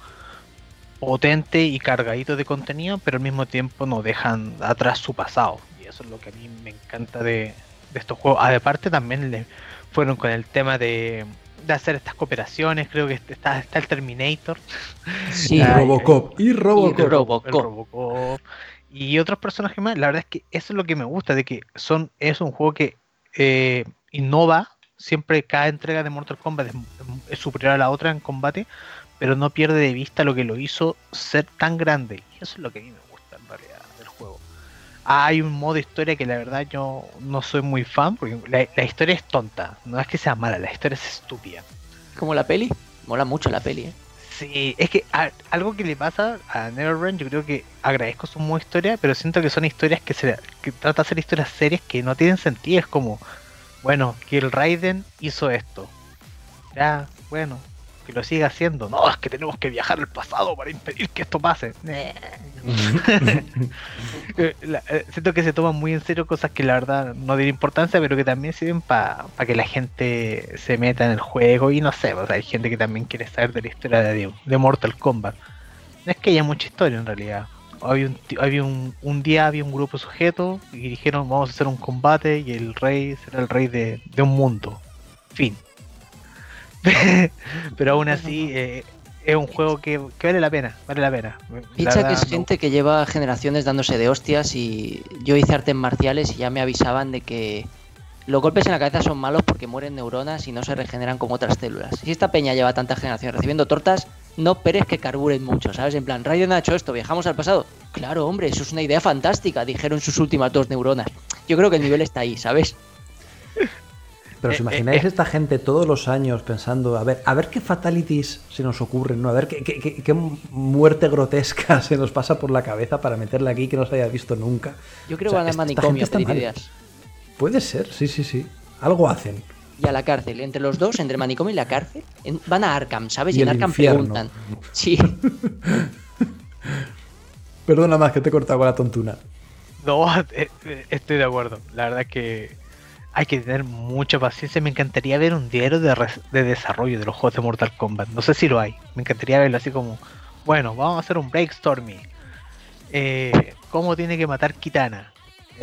potente y cargadito de contenido, pero al mismo tiempo no dejan atrás su pasado. Y eso es lo que a mí me encanta de, de estos juegos. Aparte también le fueron con el tema de, de hacer estas cooperaciones, creo que está, está el Terminator. Sí, y Robocop. Y Robocop. Y, Robocop. Robocop. y otros personajes más. La verdad es que eso es lo que me gusta, de que son es un juego que eh, innova. Siempre cada entrega de Mortal Kombat es, es superior a la otra en combate, pero no pierde de vista lo que lo hizo ser tan grande. Y eso es lo que a mí me gusta en realidad del juego. Hay un modo historia que la verdad yo no soy muy fan, porque la, la, historia es tonta. No es que sea mala, la historia es estúpida. Como la peli. Mola mucho la peli, ¿eh? Sí, es que a, algo que le pasa a NetherRealm, yo creo que agradezco su modo historia, pero siento que son historias que se que trata de hacer historias serias que no tienen sentido. Es como, bueno, que el Raiden hizo esto. Ya, bueno, que lo siga haciendo. No, es que tenemos que viajar al pasado para impedir que esto pase. Siento que se toman muy en serio cosas que la verdad no tienen importancia, pero que también sirven para pa que la gente se meta en el juego y no sé, o sea, hay gente que también quiere saber de la historia de, de Mortal Kombat. No es que haya mucha historia en realidad. Había un, había un, un día había un grupo de sujetos y dijeron vamos a hacer un combate y el rey será el rey de, de un mundo. Fin. pero aún así eh, es un juego que, que, vale la pena, vale la pena. Picha que es gente que lleva generaciones dándose de hostias y yo hice artes marciales y ya me avisaban de que los golpes en la cabeza son malos porque mueren neuronas y no se regeneran como otras células. Si esta peña lleva tanta generación recibiendo tortas, no esperes que carburen mucho, ¿sabes? En plan, Raiden ha hecho esto, viajamos al pasado. Claro, hombre, eso es una idea fantástica, dijeron sus últimas dos neuronas. Yo creo que el nivel está ahí, ¿sabes? Pero os Eh, imagináis eh, esta gente todos los años pensando, a ver, a ver qué fatalities se nos ocurren, ¿no? A ver qué, qué- qué- qué muerte grotesca se nos pasa por la cabeza para meterla aquí que no se haya visto nunca. Yo creo O sea, que van al esta- esta manicomio a ideas. Puede ser, sí, sí, sí. Algo hacen. Y a la cárcel. Entre los dos, entre el manicomio y la cárcel, en- van a Arkham, ¿sabes? Y, Y en Arkham infierno. preguntan. Sí. Perdona más que te he cortado con la tontuna. No, eh, eh, estoy de acuerdo. La verdad es que hay que tener mucha paciencia. Me encantaría ver un diario de, desarrollo de los juegos de Mortal Kombat. No sé si lo hay. Me encantaría verlo así como, bueno, vamos a hacer un brainstorming. Eh, ¿Cómo tiene que matar Kitana?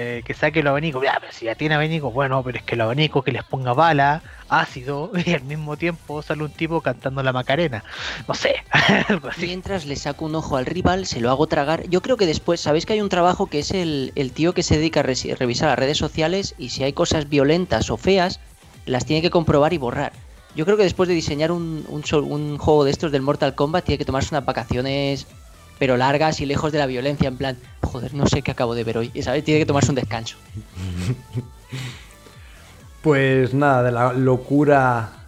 Eh, que saque el abanico. Ya, pero si ya tiene abanico, bueno, pero es que el abanico que les ponga bala, ácido, y al mismo tiempo sale un tipo cantando la Macarena. No sé. Mientras le saco un ojo al rival, se lo hago tragar. Yo creo que después, sabéis que hay un trabajo que es el, el tío que se dedica a revisar las redes sociales y si hay cosas violentas o feas, las tiene que comprobar y borrar. Yo creo que después de diseñar un, un juego de estos del Mortal Kombat, tiene que tomarse unas vacaciones, pero largas y lejos de la violencia. En plan, joder, no sé qué acabo de ver hoy. ¿Sabes? Tiene que tomarse un descanso. Pues nada, de la locura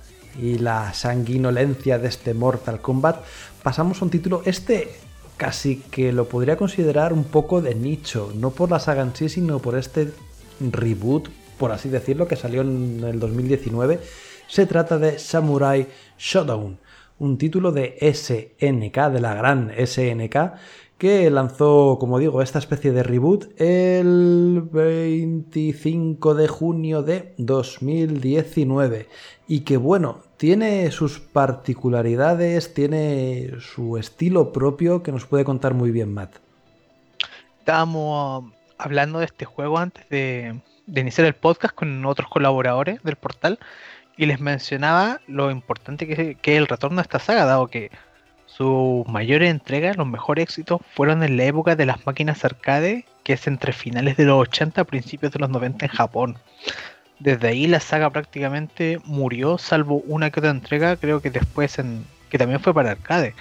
y la sanguinolencia de este Mortal Kombat, pasamos a un título, este casi que lo podría considerar un poco de nicho, no por la saga en sí, sino por este reboot, por así decirlo, que salió en el 2019. Se trata de Samurai Showdown, un título de SNK, de la gran SNK, que lanzó, como digo, esta especie de reboot el 25 de junio de 2019. Y que bueno, tiene sus particularidades, tiene su estilo propio que nos puede contar muy bien Matt. Estábamos hablando de este juego antes de, iniciar el podcast con otros colaboradores del portal y les mencionaba lo importante que, que es el retorno a esta saga, dado que sus mayores entregas, los mejores éxitos, fueron en la época de las máquinas arcade, que es entre finales de los 80 a principios de los 90 en Japón. Desde ahí la saga prácticamente murió, salvo una que otra entrega, creo que después en, que también fue para arcade.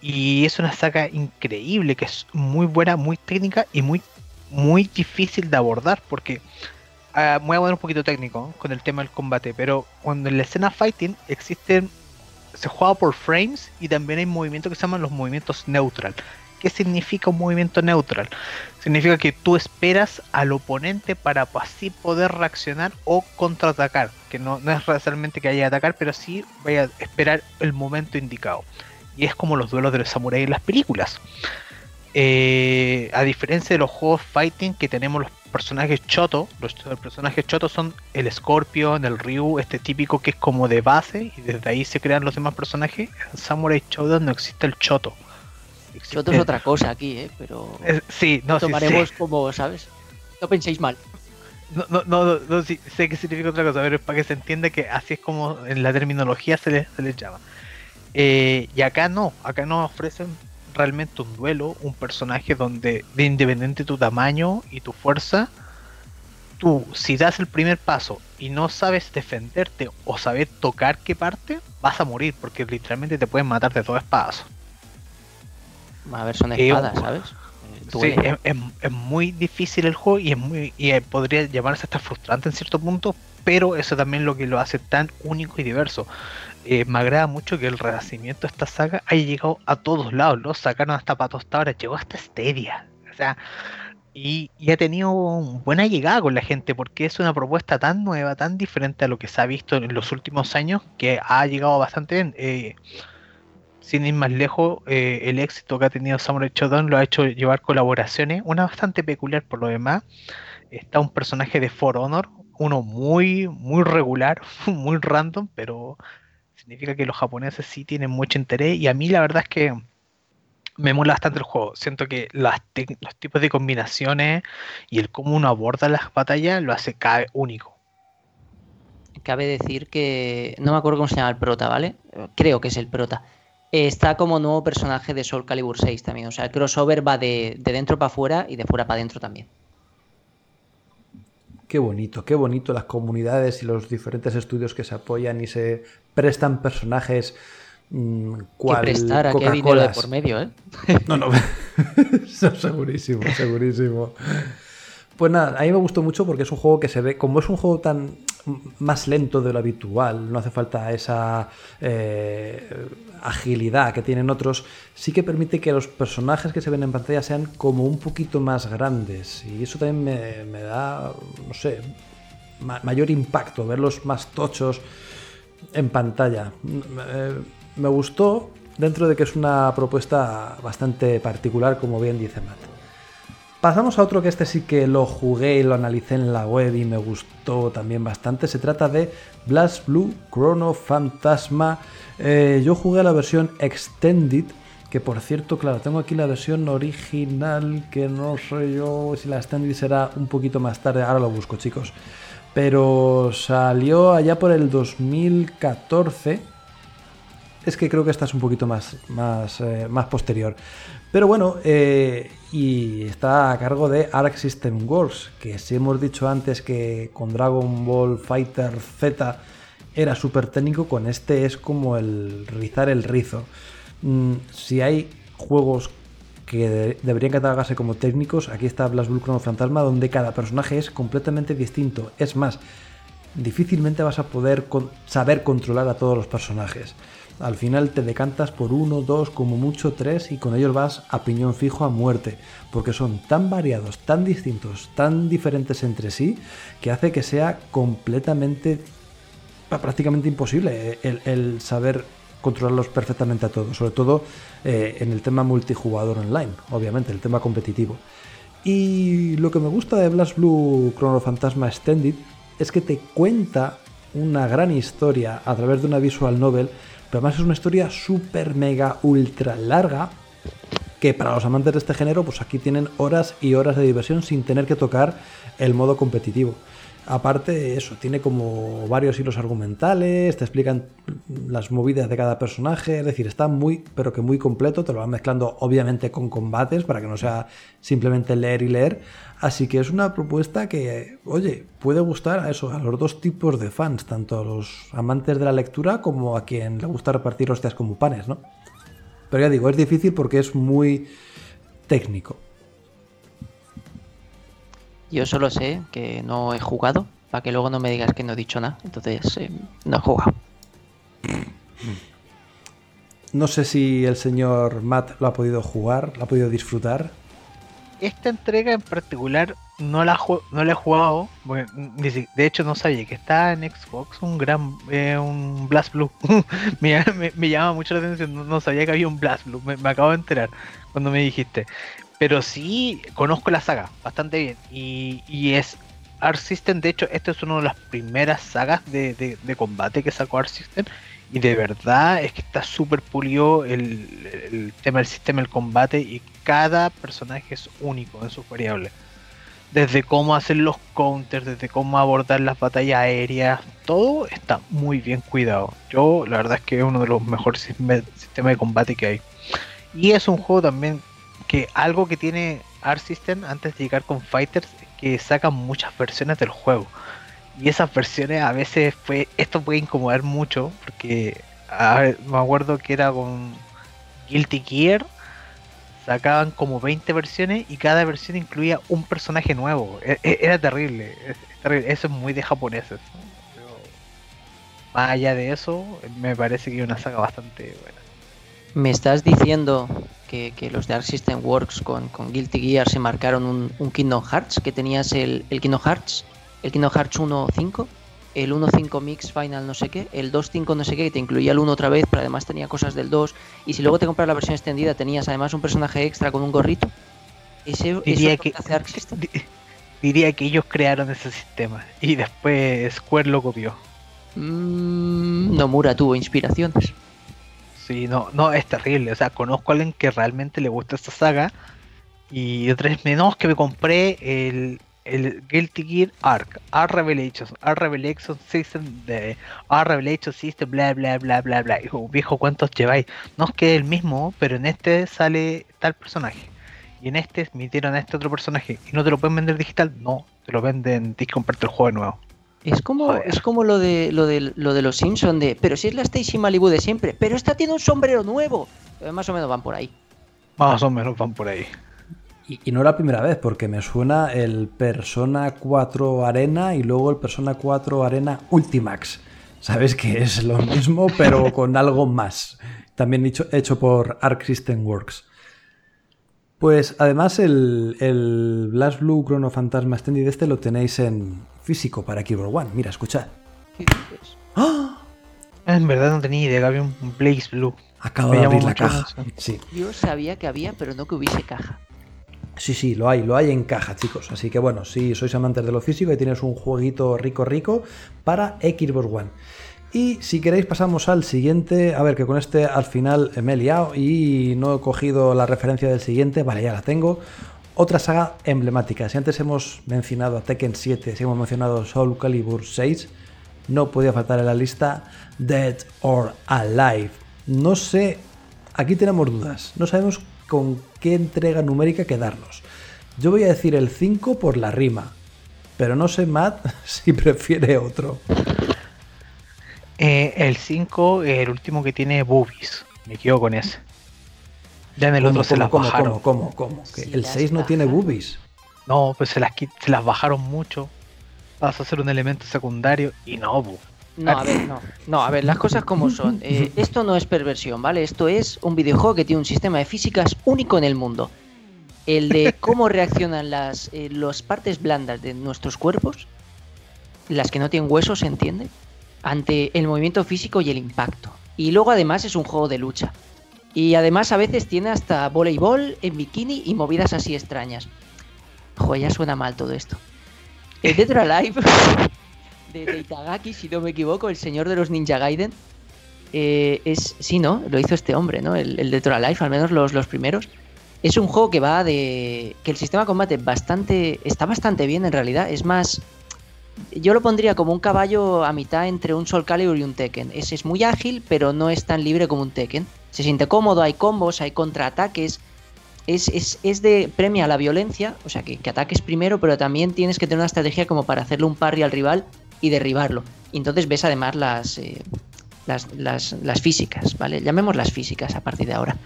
Y es una saga increíble, que es muy buena, muy técnica y muy, muy difícil de abordar, porque uh, voy a poner un poquito técnico con el tema del combate, pero cuando en la escena fighting existen se juega por frames y también hay movimientos que se llaman los movimientos neutral. ¿Qué significa un movimiento neutral? Significa que tú esperas al oponente para así poder reaccionar o contraatacar. Que no, no es realmente que haya que atacar, pero sí vaya a esperar el momento indicado. Y es como los duelos de los samuráis en las películas. Eh, a diferencia de los juegos fighting que tenemos los personajes choto, los personajes chotos son el Scorpion, el Ryu, este típico que es como de base y desde ahí se crean los demás personajes. En Samurai Shodown no existe el choto. Choto es otra cosa aquí, ¿eh? pero sí, no, tomaremos como, ¿sabes? No penséis mal. No, no, no, no, sé qué significa otra cosa, pero es para que se entienda que así es como en la terminología se les, se llama. Eh, y acá no, acá nos ofrecen realmente un duelo, un personaje donde, de independiente tu tamaño y tu fuerza, tú, si das el primer paso y no sabes defenderte o sabes tocar qué parte, vas a morir, porque literalmente te pueden matar de dos espadas. A ver, son espadas, ¿sabes? Sí, es, muy difícil el juego y es muy y eh, podría llamarse hasta frustrante en cierto punto, pero eso también es lo que lo hace tan único y diverso. Eh, me agrada mucho que el renacimiento de esta saga haya llegado a todos lados. Lo sacaron hasta para ahora, llegó hasta Stadia. O sea, y, ha tenido buena llegada con la gente porque es una propuesta tan nueva, tan diferente a lo que se ha visto en los últimos años que ha llegado bastante bien. Eh, sin ir más lejos, eh, el éxito que ha tenido Samurai Shodown lo ha hecho llevar colaboraciones, una bastante peculiar por lo demás. Está un personaje de For Honor, uno muy, muy regular, muy random, pero significa que los japoneses sí tienen mucho interés y a mí la verdad es que me mola bastante el juego. Siento que los tipos de combinaciones y el cómo uno aborda las batallas lo hace cabe único. Cabe decir que no me acuerdo cómo se llama el prota, ¿vale? Creo que es el prota. Está como nuevo personaje de Soul Calibur 6 también. O sea, el crossover va de, de dentro para afuera y de fuera para adentro también. Qué bonito, qué bonito las comunidades y los diferentes estudios que se apoyan y se prestan personajes. Mmm, cual prestar, qué dinero de por medio, ¿eh? No, no, segurísimo, segurísimo. Pues nada, a mí me gustó mucho porque es un juego que se ve, como es un juego tan más lento de lo habitual, no hace falta esa eh, agilidad que tienen otros, sí que permite que los personajes que se ven en pantalla sean como un poquito más grandes. Y eso también me, da, no sé, mayor impacto, verlos más tochos en pantalla. Me gustó dentro de que es una propuesta bastante particular, como bien dice Matt. Pasamos a otro que este sí que lo jugué y lo analicé en la web y me gustó también bastante. Se trata de Blast Blue Chrono Fantasma. Eh, yo jugué la versión Extended, que por cierto, claro, tengo aquí la versión original, que no sé yo si la Extended será un poquito más tarde. Ahora lo busco, chicos. Pero salió allá por el 2014. Es que creo que esta es un poquito más, más, eh, más posterior. Pero bueno, eh, y está a cargo de Arc System Works, que si hemos dicho antes que con Dragon Ball Fighter Z era súper técnico, con este es como el rizar el rizo. Mm, si hay juegos que deberían catalogarse como técnicos, aquí está Blast Blue Chrono Fantasma, donde cada personaje es completamente distinto. Es más, difícilmente vas a poder saber controlar a todos los personajes. Al final te decantas por uno, dos, como mucho tres y con ellos vas a piñón fijo a muerte, porque son tan variados, tan distintos, tan diferentes entre sí, que hace que sea completamente, prácticamente imposible el, saber controlarlos perfectamente a todos, sobre todo eh, en el tema multijugador online, obviamente, el tema competitivo. Y lo que me gusta de Blast Blue Chrono Fantasma Extended es que te cuenta una gran historia a través de una visual novel, pero además es una historia súper mega ultra larga que para los amantes de este género, pues aquí tienen horas y horas de diversión sin tener que tocar el modo competitivo. Aparte, eso, tiene como varios hilos argumentales, te explican las movidas de cada personaje, es decir, está muy, pero que muy completo, te lo van mezclando obviamente con combates para que no sea simplemente leer y leer. Así que es una propuesta que, oye, puede gustar a eso, a los dos tipos de fans, tanto a los amantes de la lectura como a quien le gusta repartir hostias como panes, ¿no? Pero ya digo, es difícil porque es muy técnico. Yo solo sé que no he jugado, para que luego no me digas que no he dicho nada. Entonces, eh, no he jugado. No sé si el señor Matt lo ha podido jugar, lo ha podido disfrutar. Esta entrega en particular no la, no la he jugado. de hecho, no sabía que está en Xbox un gran eh, un Blast Blue. me, me, llama mucho la atención. No, sabía que había un Blast Blue. Me, me, acabo de enterar cuando me dijiste. Pero sí conozco la saga bastante bien. Y, y es Art System. De hecho, esta es una de las primeras sagas de, de, combate que sacó Art System. Y de verdad es que está súper pulido el, el, tema del sistema del combate. Y cada personaje es único en sus variables. Desde cómo hacer los counters, desde cómo abordar las batallas aéreas, todo está muy bien cuidado. Yo, la verdad es que es uno de los mejores sistemas de combate que hay. Y es un juego también que algo que tiene Art System antes de llegar con Fighters es que sacan muchas versiones del juego. Y esas versiones a veces fue, esto puede incomodar mucho porque me acuerdo que era con Guilty Gear sacaban como 20 versiones y cada versión incluía un personaje nuevo. E, e, era terrible, eso es muy de japoneses. más allá de eso, me parece que es una saga bastante buena. ¿Me estás diciendo que, los de Arc System Works con, con Guilty Gear se marcaron un, Kingdom Hearts? ¿Que tenías el, el Kingdom Hearts? ¿El Kingdom Hearts 1.5? el 1.5 Mix Final no sé qué, el 2.5 no sé qué, que te incluía el 1 otra vez, pero además tenía cosas del 2. Y si luego te compras la versión extendida, tenías además un personaje extra con un gorrito. Ese, diría, que, diría que ellos crearon ese sistema y después Square lo copió. Mm, Nomura tuvo inspiraciones. Sí, no, no, es terrible. O sea, conozco a alguien que realmente le gusta esta saga. Y otras menos que me compré el, el Guilty Gear Arc, Arc Revelations, Arc Revelation System de Arc Revelation System, bla bla bla bla bla. Hijo, viejo, ¿cuántos lleváis? No es que el mismo, pero en este sale tal personaje. Y en este metieron a este otro personaje. ¿Y no te lo pueden vender digital? No, te lo venden, tienes que comprarte el juego de nuevo. Es como, es como lo de lo de lo de los Simpsons de, pero si es la Stacy Malibu de siempre, pero esta tiene un sombrero nuevo. Eh, más o menos van por ahí. Más o menos van por ahí. Y, no la primera vez, porque me suena el Persona 4 Arena y luego el Persona 4 Arena Ultimax. Sabes que es lo mismo, pero con algo más. También hecho, hecho por Arc System Works. Pues además el, el Blast Blue Chrono Fantasma Extended este lo tenéis en físico para Keyboard One. Mira, escuchad. ¡Ah! En verdad no tenía idea que había un Blaze Blue. Acabo de abrir la caja. Sí. Yo sabía que había, pero no que hubiese caja. Sí, sí, lo hay, lo hay en caja, chicos. Así que bueno, si sois amantes de lo físico y tienes un jueguito rico, rico para Xbox One. Y si queréis pasamos al siguiente. A ver, que con este al final me he liado y no he cogido la referencia del siguiente. Vale, ya la tengo. Otra saga emblemática. Si antes hemos mencionado a Tekken 7, si hemos mencionado Soul Calibur 6, no podía faltar en la lista Dead or Alive. No sé, aquí tenemos dudas. No sabemos con qué entrega numérica quedarnos. Yo voy a decir el 5 por la rima, pero no sé Matt si prefiere otro. Eh, el 5, el último que tiene boobies. Me quedo con ese. Ya en el otro se las bajaron. ¿Cómo, cómo, el 6 no tiene boobies. No, pues se las, se las bajaron mucho. Vas a hacer un elemento secundario y no, bu. No, a ver, no. No, a ver, las cosas como son. Eh, esto no es perversión, ¿vale? Esto es un videojuego que tiene un sistema de físicas único en el mundo. El de cómo reaccionan las, eh, las partes blandas de nuestros cuerpos, las que no tienen huesos, ¿se entiende? Ante el movimiento físico y el impacto. Y luego además es un juego de lucha. Y además a veces tiene hasta voleibol en bikini y movidas así extrañas. Joder, ya suena mal todo esto. El Dead Alive de, Itagaki, si no me equivoco, el señor de los Ninja Gaiden. eh, es, sí, ¿no? Lo hizo este hombre, ¿no? El, el Dead Alive, al menos los, los primeros. Es un juego que va de... que el sistema de combate bastante... está bastante bien en realidad. Es más... Yo lo pondría como un caballo a mitad entre un Soul Calibur y un Tekken. Es, es muy ágil, pero no es tan libre como un Tekken. Se siente cómodo, hay combos, hay contraataques. Es, es, es de premia la violencia, o sea que, que ataques primero, pero también tienes que tener una estrategia como para hacerle un parry al rival y derribarlo. Y entonces ves además las, eh, las, las, físicas, ¿vale? Llamemos las físicas a partir de ahora.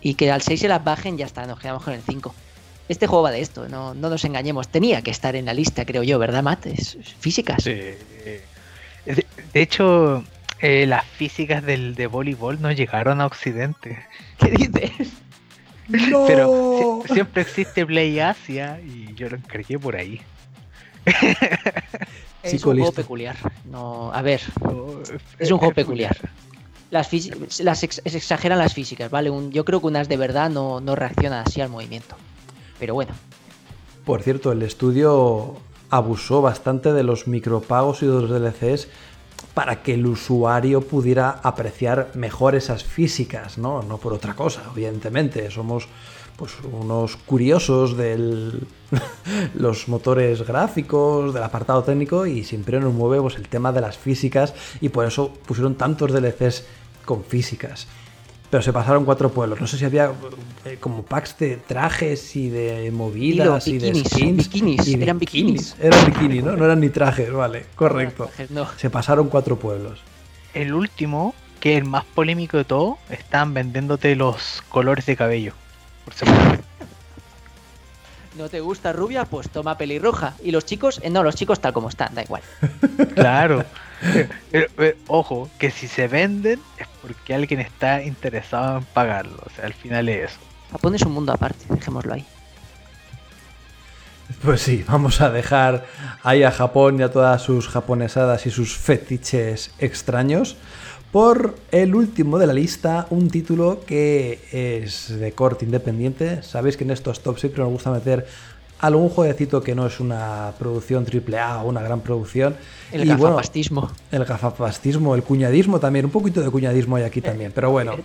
Y que al 6 se las bajen, ya está, nos quedamos con el 5. Este juego va de esto, no, no nos engañemos. Tenía que estar en la lista, creo yo, ¿verdad, Matt? Es, físicas. Sí. De, de hecho, eh, las físicas del, de voleibol no llegaron a Occidente. ¿Qué dices? ¡No! Pero si- siempre existe Play Asia y yo lo encargué por ahí. Es un juego peculiar. No, a ver, No, Es un juego peculiar. las, las ex- se exageran las físicas, ¿vale? Un- yo creo que unas de verdad no, no reaccionan así al movimiento. Pero bueno, Por cierto, el estudio abusó bastante de los micropagos y de los DLCs para que el usuario pudiera apreciar mejor esas físicas, ¿no? No por otra cosa, evidentemente. Somos pues unos curiosos de los motores gráficos, del apartado técnico y siempre nos mueve pues, el tema de las físicas y por eso pusieron tantos DLCs con físicas. Pero se pasaron cuatro pueblos. No sé si había eh, como packs de trajes y de movidas y de bikinis, skins. bikinis, y eran bikinis. Eran bikinis, ¿no? No eran ni trajes, vale, correcto. no. Se pasaron cuatro pueblos. El último, que es el más polémico de todo, están vendiéndote los colores de cabello. Por. ¿No te gusta rubia? Pues toma pelirroja. Y los chicos, eh, no, los chicos tal como están, da igual. claro. Pero, pero, ojo, que si se venden es porque alguien está interesado en pagarlo. O sea, al final es eso. Japón es un mundo aparte, dejémoslo ahí. Pues sí, vamos a dejar ahí a Japón y a todas sus japonesadas y sus fetiches extraños por el último de la lista, un título que es de corte independiente. Sabéis que en estos top siempre nos gusta meter algún jueguecito que no es una producción AAA o una gran producción. El Y bueno, gafapastismo. el gafapastismo, el cuñadismo también, un poquito de cuñadismo hay aquí también, pero bueno.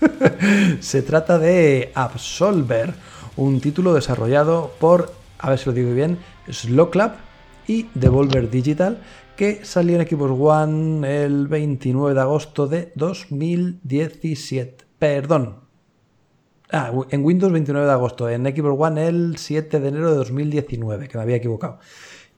Se trata de Absolver, un título desarrollado por, a ver si lo digo bien, Slow Club y Devolver Digital, que salió en Xbox One el 29 de agosto de 2017. Perdón. Ah, en Windows 29 de agosto, en Xbox One el 7 de enero de 2019, que me había equivocado.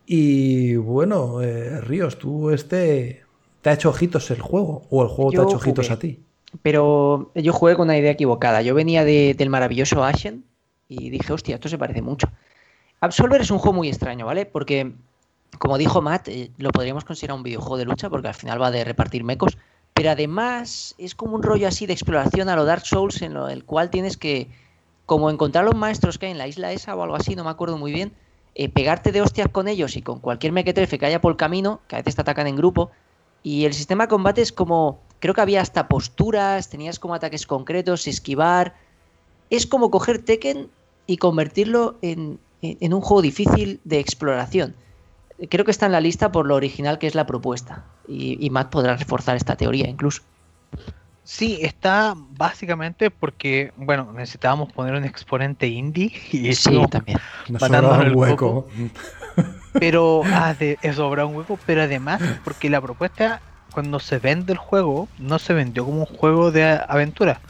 Y bueno, eh, Ríos, tú este... ¿Te ha hecho ojitos el juego? ¿O el juego te ha hecho ojitos a ti? Pero yo jugué con una idea equivocada. Yo venía de- del maravilloso Ashen y dije, hostia, esto se parece mucho. Absolver es un juego muy extraño, ¿vale? Porque, como dijo Matt, eh, lo podríamos considerar un videojuego de lucha porque al final va de repartir mecos. Pero además es como un rollo así de exploración a lo Dark Souls en lo, el cual tienes que, como encontrar los maestros que hay en la isla esa o algo así, no me acuerdo muy bien, eh, pegarte de hostias con ellos y con cualquier mequetrefe que haya por el camino, que a veces te atacan en grupo. Y el sistema de combate es como, creo que había hasta posturas, tenías como ataques concretos, esquivar. Es como coger Tekken y convertirlo en, en- en un juego difícil de exploración. Creo que está en la lista por lo original que es la propuesta. Y, y Matt podrá reforzar esta teoría incluso. Sí, está básicamente porque, bueno, necesitábamos poner un exponente indie y Sí, también. Nos un el hueco. Pero ah, de- eso habrá un hueco, pero además, porque la propuesta, cuando se vende el juego, no se vendió como un juego de a- aventura,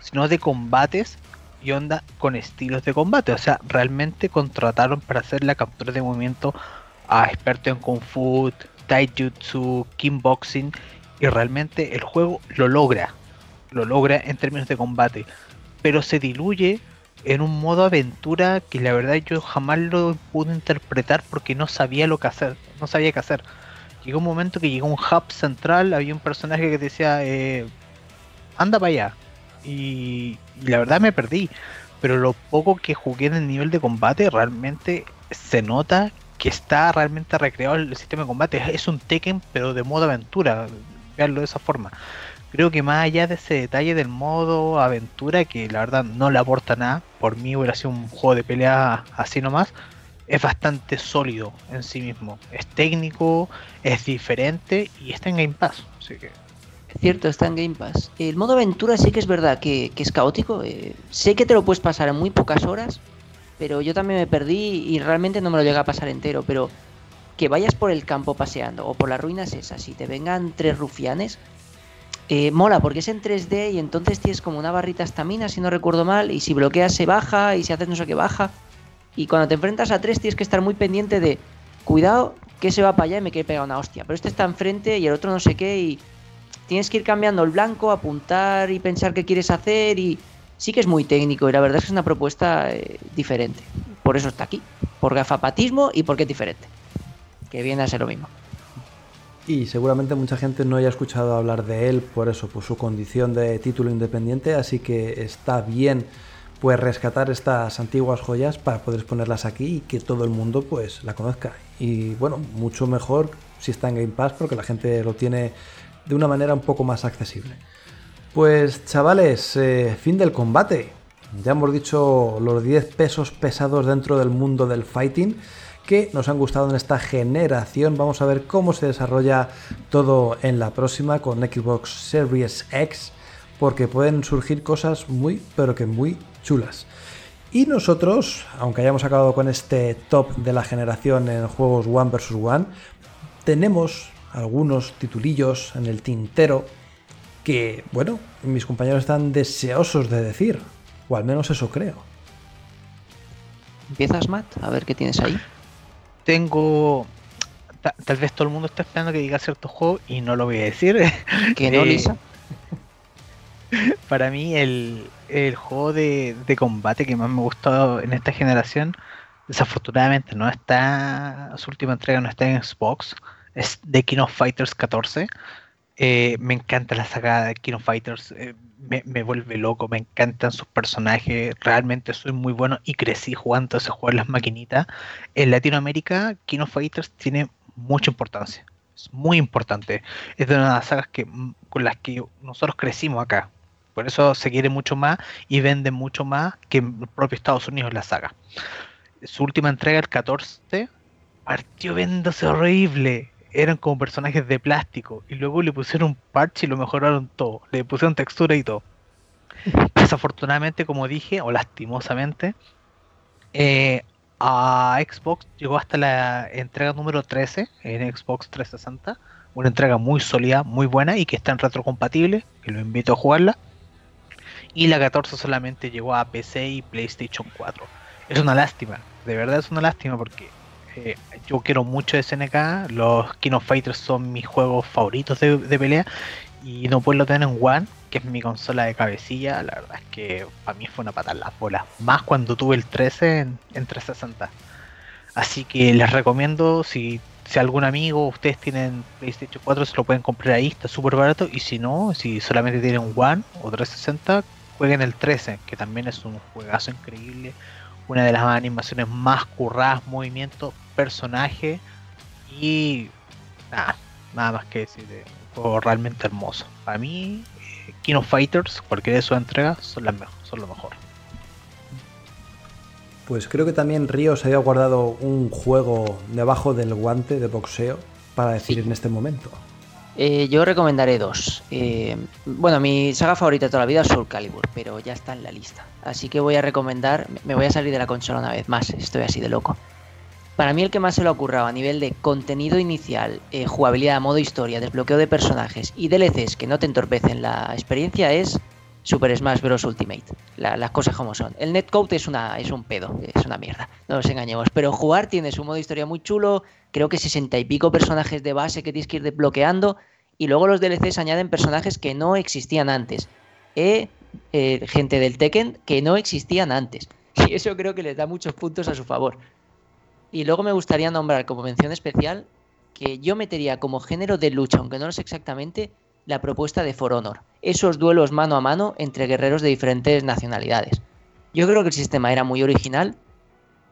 sino de combates y onda con estilos de combate. O sea, realmente contrataron para hacer la captura de movimiento a expertos en Kung Fu, Taijutsu, Kickboxing, y realmente el juego lo logra. Lo logra en términos de combate, pero se diluye en un modo aventura que la verdad yo jamás lo pude interpretar porque no sabía lo que hacer, no sabía qué hacer. Llegó un momento que llegó un hub central, había un personaje que decía, eh, anda para allá. Y, y la verdad me perdí. Pero lo poco que jugué en el nivel de combate, realmente se nota que está realmente recreado el sistema de combate. Es un Tekken, pero de modo aventura. Veanlo de esa forma. creo que más allá de ese detalle del modo aventura, que la verdad no le aporta nada, por mí hubiera sido un juego de pelea así nomás, es bastante sólido en sí mismo. Es técnico, es diferente y está en Game Pass. Así que... Cierto, está en Game Pass. El modo aventura sí que es verdad que, es caótico. Eh, sé que te lo puedes pasar en muy pocas horas, pero yo también me perdí y realmente no me lo llega a pasar entero. Pero que vayas por el campo paseando o por las ruinas esas y te vengan tres rufianes, eh, mola porque es en 3D y entonces tienes como una barrita estamina, si no recuerdo mal, y si bloqueas se baja y si haces no sé qué baja. Y cuando te enfrentas a tres tienes que estar muy pendiente de, cuidado, que se va para allá y me quiere pegar una hostia. Pero este está enfrente y el otro no sé qué y tienes que ir cambiando el blanco, apuntar y pensar qué quieres hacer y sí que es muy técnico y la verdad es que es una propuesta eh, diferente. Por eso está aquí, por gafapatismo y porque es diferente. Que viene a ser lo mismo. Y seguramente mucha gente no haya escuchado hablar de él por eso, por su condición de título independiente, así que está bien pues rescatar estas antiguas joyas para poder ponerlas aquí y que todo el mundo pues la conozca. Y bueno, mucho mejor si está en Game Pass porque la gente lo tiene de una manera un poco más accesible. Pues chavales, eh, fin del combate. Ya hemos dicho los 10 pesos pesados dentro del mundo del fighting que nos han gustado en esta generación. Vamos a ver cómo se desarrolla todo en la próxima con Xbox Series X porque pueden surgir cosas muy, pero que muy chulas. Y nosotros, aunque hayamos acabado con este top de la generación en juegos One vs. One, tenemos algunos titulillos en el tintero que, bueno, mis compañeros están deseosos de decir, o al menos eso creo. ¿Empiezas, Matt? A ver qué tienes ahí. Tengo. tal vez todo el mundo está esperando que diga cierto juego y no lo voy a decir. ¿Que no, eh, Lisa? para mí el, juego de, combate que más me gustó en esta generación, desafortunadamente no está, su última entrega no está en Xbox, es The King of Fighters 14. Eh, me encanta la saga de King of Fighters, eh, me, vuelve loco, me encantan sus personajes, realmente soy muy bueno y crecí jugando ese juego en las maquinitas. En Latinoamérica, King of Fighters tiene mucha importancia, es muy importante, es de una de las sagas que, con las que nosotros crecimos acá. Por eso se quiere mucho más y vende mucho más que en el propio Estados Unidos la saga. Su última entrega, el 14, partió vendiéndose horrible. Eran como personajes de plástico. Y luego le pusieron un parche y lo mejoraron todo. Le pusieron textura y todo. Desafortunadamente, como dije, o lastimosamente, eh, a Xbox llegó hasta la entrega número 13 en Xbox 360. Una entrega muy sólida, muy buena y que está en retrocompatible. Que lo invito a jugarla y la 14 solamente llegó a PC y PlayStation 4. Es una lástima, de verdad es una lástima porque yo quiero mucho SNK, los King Fighters son mis juegos favoritos de, pelea y no puedo tener en One, que es mi consola de cabecilla, la verdad es que para mí fue una patada en las bolas, más cuando tuve el 13 en, 360. Así que les recomiendo, si, si algún amigo, ustedes tienen PlayStation 4, se lo pueden comprar ahí, está súper barato. Y si no, si solamente tienen One o 360, jueguen el 13, que también es un juegazo increíble. Una de las animaciones más curradas, movimiento, personaje y nada, nada más que decir de un juego realmente hermoso. Para mí, eh, Kino Fighters, cualquiera de sus entregas, son, las mejor, son lo mejor. Pues creo que también Río se había guardado un juego debajo del guante de boxeo para decir en este momento. Eh, yo recomendaré dos. Eh, bueno, mi saga favorita de toda la vida es Soul Calibur, pero ya está en la lista. Así que voy a recomendar, me voy a salir de la consola una vez más, estoy así de loco. Para mí el que más se lo ha ocurrido a nivel de contenido inicial, eh, jugabilidad, modo historia, desbloqueo de personajes y DLCs que no te entorpecen la experiencia es Super Smash Bros. Ultimate. las cosas como son. El netcode es, una, es un pedo, es una mierda, no nos engañemos. Pero jugar tiene su modo historia muy chulo, creo que sesenta y pico personajes de base que tienes que ir desbloqueando y luego los DLCs añaden personajes que no existían antes. Eh, eh, gente del Tekken que no existían antes. Y eso creo que les da muchos puntos a su favor. Y luego me gustaría nombrar como mención especial que yo metería como género de lucha, aunque no lo sé exactamente, la propuesta de For Honor, esos duelos mano a mano entre guerreros de diferentes nacionalidades. Yo creo que el sistema era muy original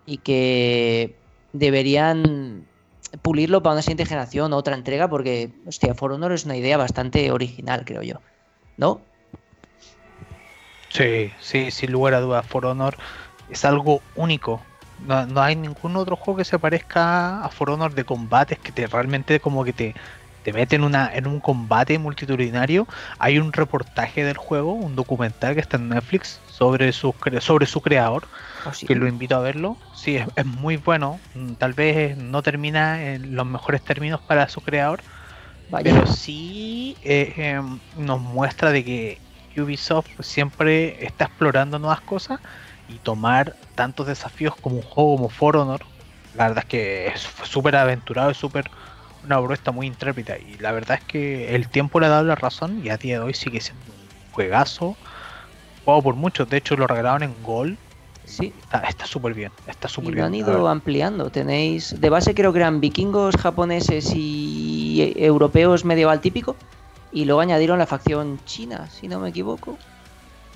y que deberían pulirlo para una siguiente generación o otra entrega porque, hostia, For Honor es una idea bastante original, creo yo. ¿no? Sí, sí, sin lugar a dudas, For Honor es algo único. No, no, hay ningún otro juego que se parezca a For Honor de combates que te realmente como que te, te mete en, una, en un combate multitudinario. Hay un reportaje del juego, un documental que está en Netflix sobre su, sobre su creador, ¿Ah, sí? que lo invito a verlo. Sí, es, es muy bueno. Mm, Tal vez no termina en los mejores términos para su creador, Vaya. pero sí eh, em, nos muestra de que Ubisoft siempre está explorando nuevas cosas y tomar tantos desafíos como un juego como For Honor. La verdad es que es fue súper aventurado, es súper una propuesta muy intrépida y la verdad es que el tiempo le ha dado la razón y a día de hoy sigue siendo un juegazo. Juego por muchos, de hecho lo regalaron en Gol. Sí. Está súper bien, está Y súper lo bien. han la ido ampliando. Tenéis, de base creo que eran vikingos, japoneses y e- europeos medieval típico. Y luego añadieron la facción china, si no me equivoco.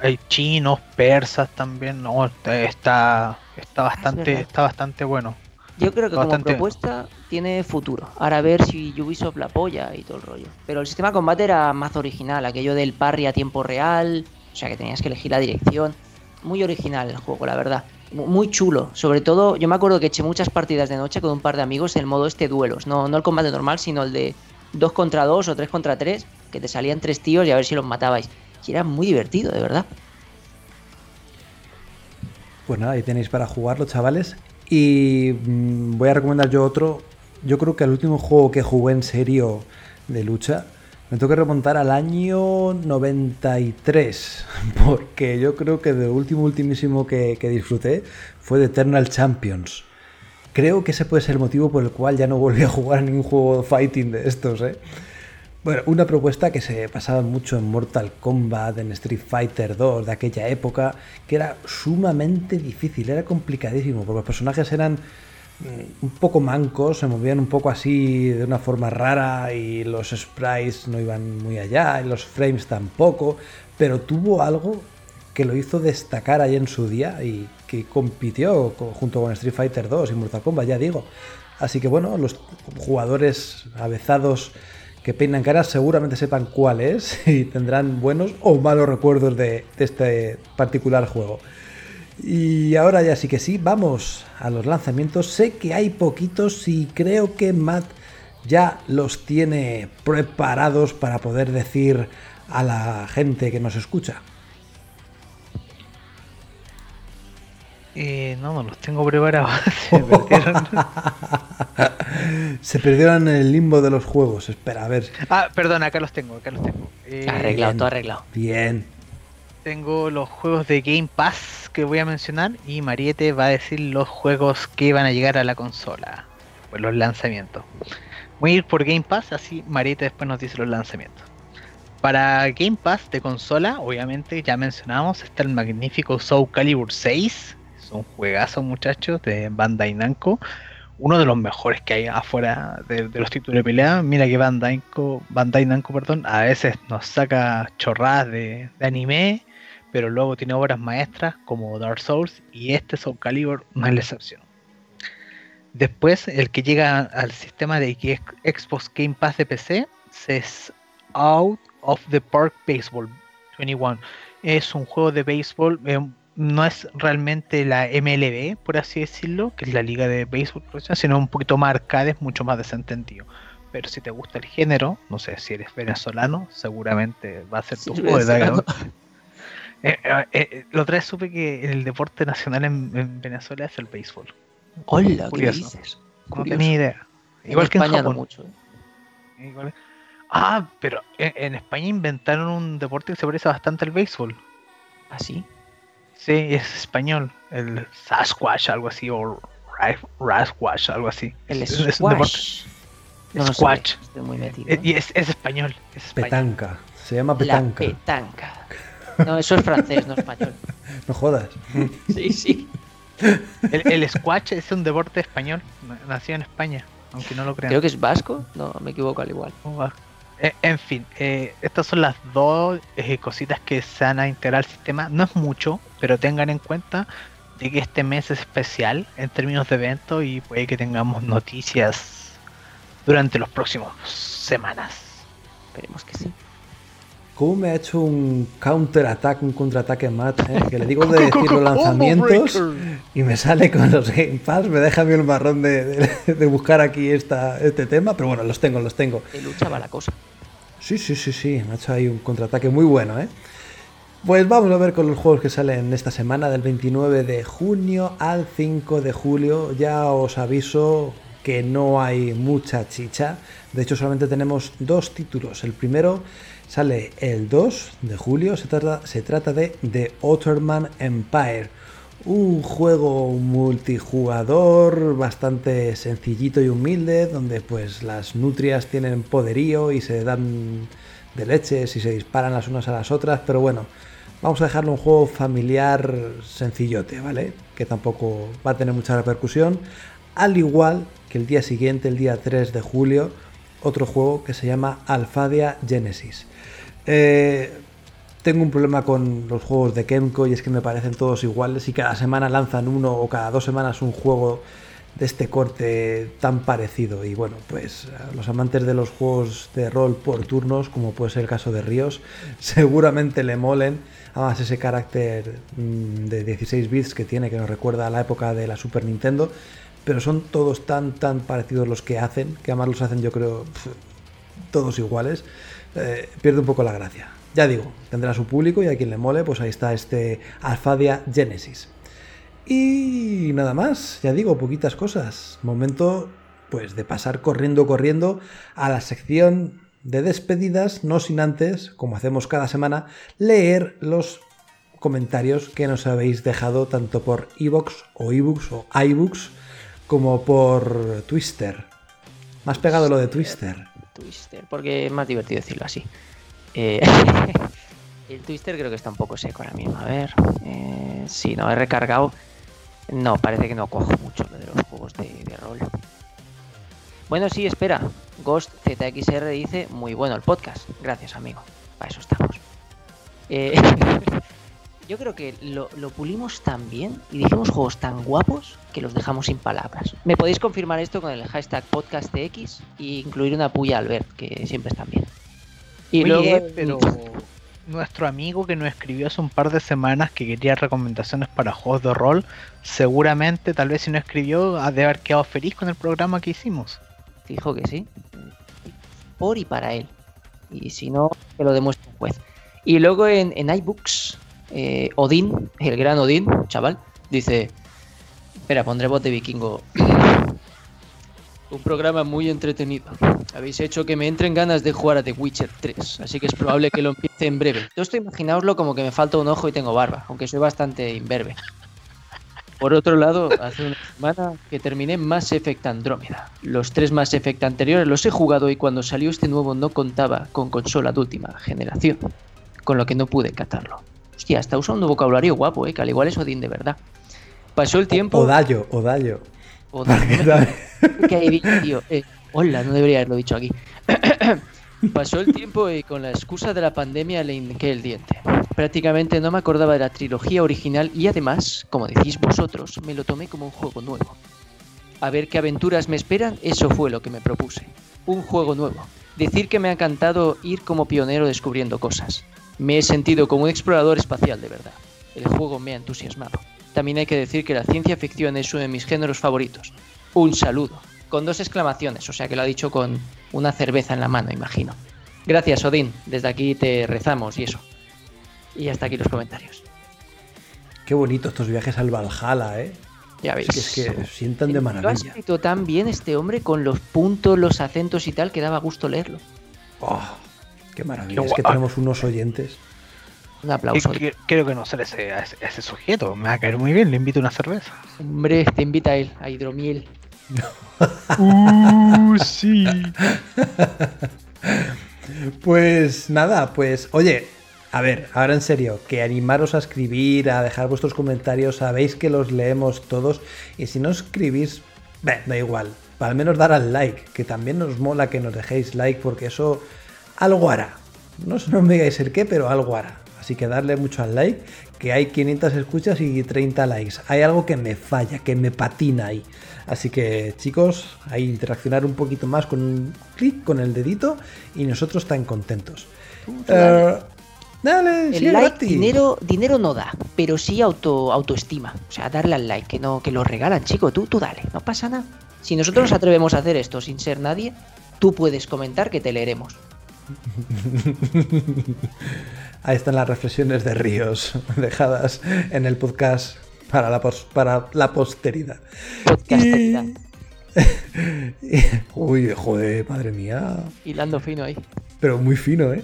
Hay chinos, persas también, no, está, está, está bastante, está bastante bueno. Yo creo que como propuesta tiene futuro. Ahora a ver si Ubisoft la apoya y todo el rollo. Pero el sistema de combate era más original, aquello del parry a tiempo real, o sea que tenías que elegir la dirección. Muy original el juego, la verdad. Mu- Muy chulo. Sobre todo, yo me acuerdo que eché muchas partidas de noche con un par de amigos en el modo este duelos. No, no el combate normal, sino el de 2 contra 2 o 3 contra 3, que te salían tres tíos y a ver si los matabais. Y era muy divertido, de verdad. Pues nada, ahí tenéis para jugarlo, chavales. Y mm, voy a recomendar yo otro. Yo creo que el último juego que jugué en serio de lucha me tengo que remontar al año 93. Porque yo creo que el último, ultimísimo que, que disfruté fue de Eternal Champions. Creo que ese puede ser el motivo por el cual ya no volví a jugar a ningún juego fighting de estos, ¿eh? Bueno, una propuesta que se pasaba mucho en Mortal Kombat, en Street Fighter 2 de aquella época, que era sumamente difícil, era complicadísimo, porque los personajes eran mm, un poco mancos, se movían un poco así de una forma rara y los sprites no iban muy allá, y los frames tampoco, pero tuvo algo que lo hizo destacar ahí en su día y que compitió co- junto con Street Fighter 2 y Mortal Kombat, ya digo. Así que bueno, los jugadores avezados que peinan caras seguramente sepan cuál es y tendrán buenos o malos recuerdos de, de este particular juego. Y ahora ya sí que sí, vamos a los lanzamientos. Sé que hay poquitos y creo que Matt ya los tiene preparados para poder decir a la gente que nos escucha. Eh, no, no los tengo preparados. Se perdieron. Se perdieron en el limbo de los juegos. Espera, a ver. ah, perdón, acá los tengo, acá los tengo. Eh, Arreglado, bien. todo arreglado. Bien. Tengo los juegos de Game Pass que voy a mencionar y Mariette va a decir los juegos que van a llegar a la consola. Pues los lanzamientos. Voy a ir por Game Pass, así Mariette después nos dice los lanzamientos. Para Game Pass de consola, obviamente ya mencionamos, está el magnífico Soul Calibur 6. Es un juegazo muchachos de Bandai Namco. Uno de los mejores que hay afuera de, los títulos de pelea. Mira que Bandai Namco, Bandai Namco perdón, a veces nos saca chorradas de, de anime, pero luego tiene obras maestras como Dark Souls y este Soul Calibur no es la excepción. Después, el que llega al sistema de Xbox Game Pass de PC es Out of the Park Baseball 21. Es un juego de béisbol, eh, no es realmente la MLB, por así decirlo, que es la liga de béisbol profesional, sino un poquito más arcade, es mucho más desentendido. Pero si te gusta el género, no sé si eres venezolano, seguramente va a ser tu juego de venezolano. Eh, eh, eh, la otra vez supe que el deporte nacional en, en Venezuela es el béisbol. Hola, ¿qué Curioso. dices? No tenía idea. En Igual que en España no Japón. mucho. ¿eh? Igual- Ah, pero en, en España inventaron un deporte que se parece bastante al béisbol. ¿Ah, sí? Sí, es español. El Sasquatch, algo así, o Ra- Rasquatch, algo así. El Es- es un deporte-. No, no sé, Squash. estoy muy metido. Eh, Y es, es español. Es español. Petanca. Se llama La petanca. petanca. No, eso es francés, no español. No jodas. Sí, sí. El, el squash es un deporte español. na- Nació en España, aunque no lo crean. Creo que es vasco. No, me equivoco al igual. ¿Cómo va? Eh, en fin, eh, estas son las dos eh, cositas que se van a integrar al sistema. No es mucho, pero tengan en cuenta de que este mes es especial en términos de evento y puede que tengamos noticias durante los próximos semanas. Esperemos que sí. Cómo me ha hecho un counter-attack, un contraataque Matt, eh? que le digo de decir los lanzamientos y me sale con los Game Pass, me deja a mí el marrón de, buscar aquí esta, este tema, pero bueno, los tengo, los tengo. De lucha va la cosa. Sí, sí, sí, sí, me ha hecho ahí un contraataque muy bueno, ¿eh? Pues vamos a ver con los juegos que salen esta semana, del 29 de junio al 5 de julio. Ya os aviso que no hay mucha chicha. De hecho, solamente tenemos dos títulos. El primero Sale el 2 de julio, se trata, se trata de The Otterman Empire, un juego multijugador bastante sencillito y humilde, donde pues las nutrias tienen poderío y se dan de leches y se disparan las unas a las otras, pero bueno, vamos a dejarlo un juego familiar sencillote, ¿vale? Que tampoco va a tener mucha repercusión, al igual que el día siguiente, el día 3 de julio, otro juego que se llama Alphadia Genesis. Eh, tengo un problema con los juegos de Kemco y es que me parecen todos iguales y cada semana lanzan uno o cada dos semanas un juego de este corte tan parecido. Y bueno, pues los amantes de los juegos de rol por turnos, como puede ser el caso de Ríos, seguramente le molen. Además, ese carácter mm, de 16 bits que tiene, que nos recuerda a la época de la Super Nintendo. Pero son todos tan, tan parecidos los que hacen, que además los hacen, yo creo, todos iguales. Eh, pierde un poco la gracia. Ya digo, tendrá su público y a quien le mole, pues ahí está este Alphadia Genesis. Y nada más, ya digo, poquitas cosas. Momento pues de pasar corriendo, corriendo a la sección de despedidas, no sin antes, como hacemos cada semana, leer los comentarios que nos habéis dejado tanto por iBox o ebooks o iBooks como por Twister. Más pegado lo de Twister. Twister, porque es más divertido decirlo así. Eh, el Twister creo que está un poco seco ahora mismo. A ver, eh, si no he recargado. No, parece que no cojo mucho lo de los juegos de, rol. Bueno, sí, espera. Ghost ZXR dice: Muy bueno el podcast. Gracias, amigo. Para eso estamos. Eh, yo creo que lo, pulimos tan bien y dijimos juegos tan guapos que los dejamos sin palabras. Me podéis confirmar esto con el hashtag podcastx e incluir una puya al ver, que siempre están bien. Y luego, pero nuestro amigo que nos escribió hace un par de semanas que quería recomendaciones para juegos de rol, seguramente, tal vez si no escribió, ha de haber quedado feliz con el programa que hicimos. Fijo que sí. Por y para él. Y si no, que lo demuestre un juez. Y luego en, en iBooks eh, Odín, el gran Odín, chaval, dice, espera, pondré voz de vikingo. Un programa muy entretenido. Habéis hecho que me entren ganas de jugar a The Witcher 3, así que es probable que lo empiece en breve. Yo estoy imaginaoslo como que me falta un ojo y tengo barba, aunque soy bastante imberbe. Por otro lado, hace una semana que terminé Mass Effect Andrómeda. Los tres Mass Effect anteriores los he jugado y cuando salió este nuevo no contaba con consola de última generación, con lo que no pude catarlo. Hostia, está usando un vocabulario guapo, ¿eh? Que al igual es Odín de verdad. Pasó el tiempo. Odallo, Odallo. Odallo. ¿Qué tío? Eh, hola, no debería haberlo dicho aquí. Pasó el tiempo y con la excusa de la pandemia le hinqué el diente. Prácticamente no me acordaba de la trilogía original y además, como decís vosotros, me lo tomé como un juego nuevo. A ver qué aventuras me esperan, eso fue lo que me propuse. Un juego nuevo. Decir que me ha encantado ir como pionero descubriendo cosas. Me he sentido como un explorador espacial de verdad. El juego me ha entusiasmado. También hay que decir que la ciencia ficción es uno de mis géneros favoritos. Un saludo. Con dos exclamaciones, o sea que lo ha dicho con una cerveza en la mano, imagino. Gracias, Odín. Desde aquí te rezamos y eso. Y hasta aquí los comentarios. Qué bonito estos viajes al Valhalla, ¿eh? Ya veis. Es que, sientan de maravilla. Lo ha escrito tan bien este hombre con los puntos, los acentos y tal que daba gusto leerlo. Oh, Qué maravilla, es que tenemos unos oyentes. Un aplauso. creo que no sale ese, ese, sujeto. Me va a caer muy bien, le invito una cerveza. Hombre, te invita a él, a hidromiel. uh, sí. pues nada, pues oye, a ver, ahora en serio, que animaros a escribir, a dejar vuestros comentarios, sabéis que los leemos todos y si no escribís, da igual, al menos dar al like, que también nos mola que nos dejéis like porque eso algo hará. No, no me digáis el qué, pero algo hará. Así que darle mucho al like, que hay 500 escuchas y 30 likes. Hay algo que me falla, que me patina ahí. Así que chicos, ahí interaccionar un poquito más con un clic con el dedito y nosotros tan contentos. Eh, Dale, el like dinero, dinero no da, pero sí auto, autoestima. O sea, darle al like, que no, que lo regalan, chico, tú, tú dale, no pasa nada. Si nosotros nos atrevemos a hacer esto sin ser nadie, tú puedes comentar que te leeremos. Ahí están las reflexiones de Ríos, dejadas en el podcast para la, para la posteridad. Podcasteridad. Uy, joder, madre mía. Hilando fino ahí. Pero muy fino, ¿eh?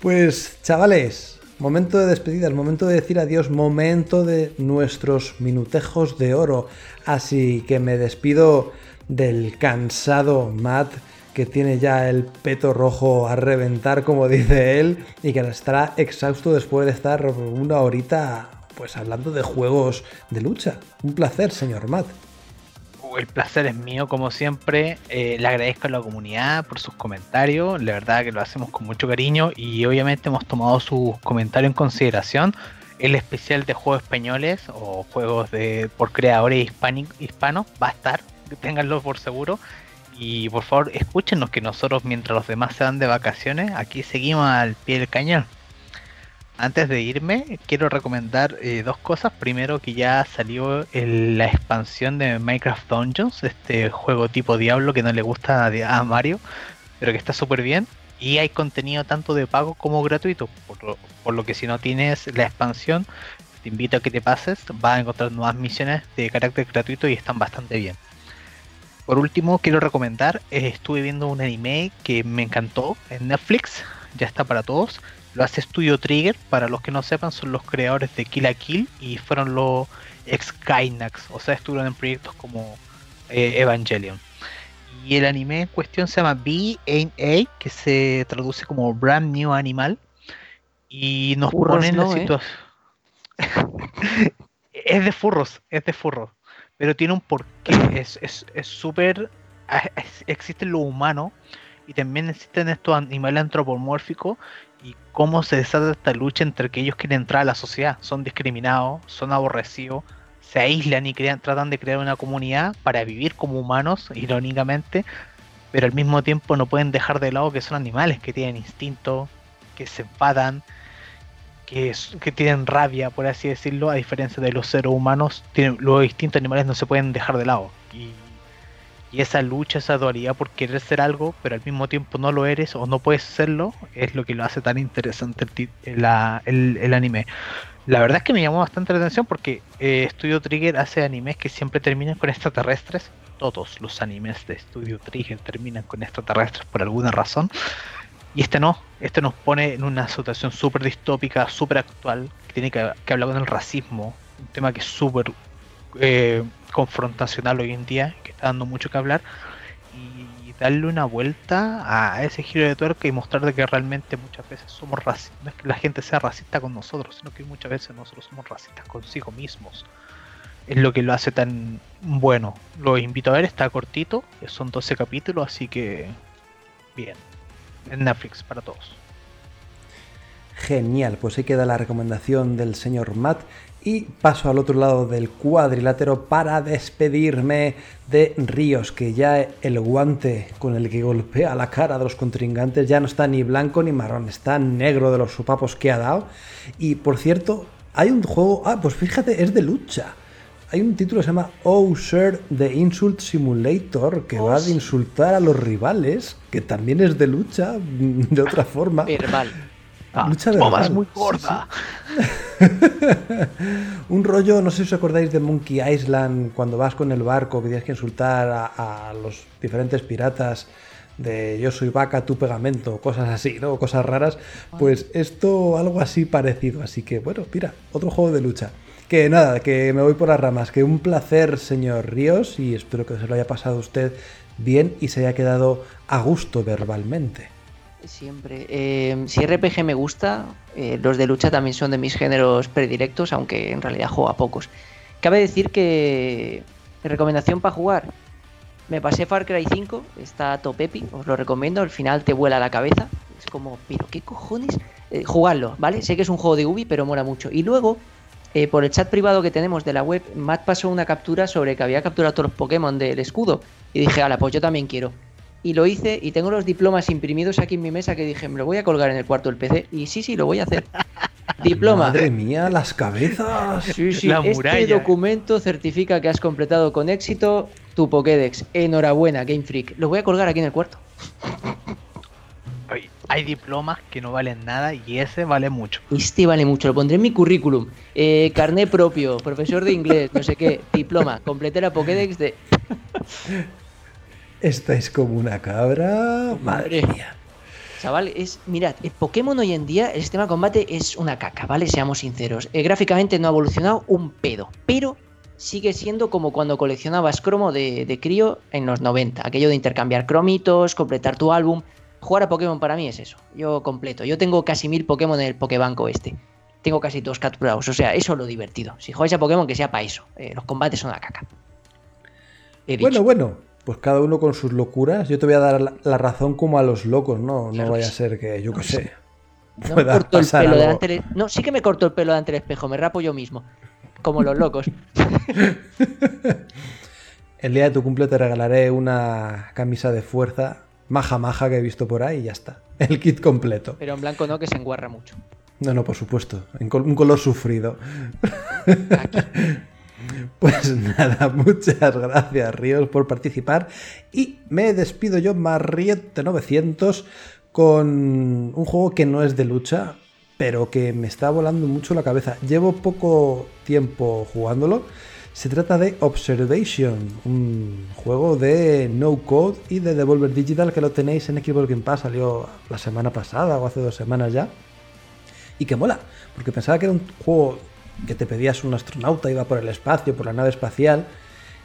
Pues chavales, momento de despedidas, momento de decir adiós, momento de nuestros minutejos de oro. Así que me despido del cansado Matt que tiene ya el peto rojo a reventar, como dice él, y que estará exhausto después de estar una horita pues hablando de juegos de lucha. Un placer, señor Matt el placer es mío, como siempre. Eh, le agradezco a la comunidad por sus comentarios. La verdad que lo hacemos con mucho cariño y obviamente hemos tomado sus comentarios en consideración. El especial de juegos españoles o juegos de por creadores hispanos va a estar, ténganlo por seguro. Y por favor, escúchenos que nosotros, mientras los demás se van de vacaciones, aquí seguimos al pie del cañón antes de irme, quiero recomendar eh, dos cosas. Primero, que ya salió la expansión de Minecraft Dungeons, este juego tipo Diablo que no le gusta a, Mario, pero que está súper bien. Y hay contenido tanto de pago como gratuito. Por lo, que si no tienes la expansión, te invito a que te pases. Vas a encontrar nuevas misiones de carácter gratuito y están bastante bien. Por último, quiero recomendar, eh, estuve viendo un anime que me encantó en Netflix, ya está para todos lo hace Studio Trigger, para los que no sepan, son los creadores de Kill la Kill y fueron los ex Gainax, o sea, estuvieron en proyectos como eh, Evangelion. Y el anime en cuestión se llama B.A.A, que se traduce como Brand New Animal. Y nos pone en la ¿eh? situación. es de furros, es de furros. Pero tiene un porqué. Es súper. Es, existe lo humano y también existen estos animales antropomórficos y cómo se desata esta lucha entre que ellos quieren entrar a la sociedad. Son discriminados, son aborrecidos, se aíslan y crean, tratan de crear una comunidad para vivir como humanos, irónicamente, pero al mismo tiempo no pueden dejar de lado que son animales que tienen instinto, que se enfadan, que, que tienen rabia, por así decirlo, a diferencia de los seres humanos, los distintos animales no se pueden dejar de lado. Y y esa lucha, esa dualidad por querer ser algo, pero al mismo tiempo no lo eres o no puedes serlo, es lo que lo hace tan interesante el, el, anime. La verdad es que me llamó bastante la atención porque eh, Studio Trigger hace animes que siempre terminan con extraterrestres. Todos los animes de Studio Trigger terminan con extraterrestres por alguna razón. Y este no, este nos pone en una situación súper distópica, súper actual, que tiene que, hablar con el racismo, un tema que es súper eh, confrontacional hoy en día, que está dando mucho que hablar, y darle una vuelta a ese giro de tuerca y mostrar de que realmente muchas veces somos racistas, no es que la gente sea racista con nosotros, sino que muchas veces nosotros somos racistas consigo mismos. Es lo que lo hace tan bueno. Lo invito a ver, está cortito, son 12 capítulos, así que bien. En Netflix para todos. Genial, pues ahí queda la recomendación del señor Matt y paso al otro lado del cuadrilátero para despedirme de Ríos, que ya el guante con el que golpea la cara de los contrincantes ya no está ni blanco ni marrón, está negro de los sopapos que ha dado. Y por cierto, hay un juego, ah, pues fíjate, es de lucha. Hay un título que se llama Oh Sir the Insult Simulator, que va a insultar a los rivales, que también es de lucha, de otra forma. Verbal. Ah, Lucha de muy gorda. un rollo, no sé si os acordáis de Monkey Island, cuando vas con el barco que tienes que insultar a, los diferentes piratas de yo soy vaca, tu pegamento, cosas así, ¿no? Cosas raras. Pues esto, algo así parecido. Así que, bueno, mira, otro juego de lucha. Que nada, que me voy por las ramas. Que un placer, señor Ríos, y espero que se lo haya pasado usted bien y se haya quedado a gusto verbalmente. Siempre. Eh, si RPG me gusta, eh, los de lucha también son de mis géneros predilectos, aunque en realidad juego a pocos. Cabe decir que recomendación para jugar. Me pasé Far Cry 5, está topepi, os lo recomiendo, al final te vuela la cabeza. Es como, pero qué cojones. Eh, jugarlo, ¿vale? Sé que es un juego de Ubi, pero mola mucho. Y luego, por el chat privado que tenemos de la web, Matt pasó una captura sobre que había capturado todos los Pokémon del escudo. Y dije, ala, pues yo también quiero. y lo hice y tengo los diplomas imprimidos aquí en mi mesa que dije, me lo voy a colgar en el cuarto del PC y sí, sí, lo voy a hacer. Diploma. Madre mía, las cabezas. Sí, sí, La este documento certifica que has completado con éxito tu Pokédex. Enhorabuena, Game Freak. Lo voy a colgar aquí en el cuarto. Hay diplomas que no valen nada y ese vale mucho. Este vale mucho, lo pondré en mi currículum. Eh, carné propio, profesor de inglés, no sé qué, diploma. Completé la Pokédex de... Estáis como una cabra. Madre mía. Chaval, es, mirad, el Pokémon hoy en día, el sistema de combate es una caca, ¿vale? Seamos sinceros. Eh, gráficamente no ha evolucionado un pedo, pero sigue siendo como cuando coleccionabas cromo de, de crío en los 90. Aquello de intercambiar cromitos, completar tu álbum. Jugar a Pokémon para mí es eso. Yo completo. Yo tengo casi mil Pokémon en el Pokébanco este. Tengo casi todos capturados. O sea, eso es lo divertido. Si jugáis a Pokémon, que sea para eso. Eh, los combates son una caca. Bueno, bueno, pues cada uno con sus locuras. Yo te voy a dar la, la razón como a los locos, ¿no? No Claro vaya a ser que, yo qué sé, No me corto el pelo delante del... No, sí que me corto el pelo delante del espejo, me rapo yo mismo. Como los locos. El día de tu cumple te regalaré una camisa de fuerza maja maja que he visto por ahí y ya está. El kit completo. Pero en blanco no, que se enguarra mucho. No, no, por supuesto. En col- un color sufrido. Aquí. Pues nada, muchas gracias Ríos por participar y me despido yo Marriott 900 con un juego que no es de lucha, pero que me está volando mucho la cabeza. Llevo poco tiempo jugándolo. Se trata de Observation, un juego de no code y de Devolver Digital que lo tenéis en Xbox Game Pass, salió la semana pasada o hace dos semanas ya. Y que mola, porque pensaba que era un juego que te pedías un astronauta, iba por el espacio, por la nave espacial,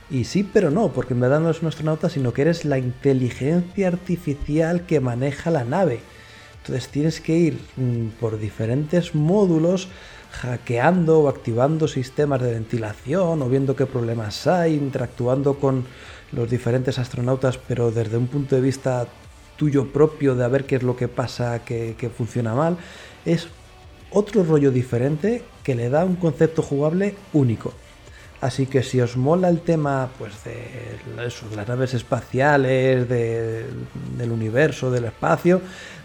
y sí, pero no, porque en verdad no eres un astronauta, sino que eres la inteligencia artificial que maneja la nave. Entonces tienes que ir mm, por diferentes módulos hackeando o activando sistemas de ventilación o viendo qué problemas hay, interactuando con los diferentes astronautas, pero desde un punto de vista tuyo propio de a ver qué es lo que pasa, que, funciona mal. Es otro rollo diferente que le da un concepto jugable único. Así que si os mola el tema pues de, las naves espaciales, de- del universo, del espacio,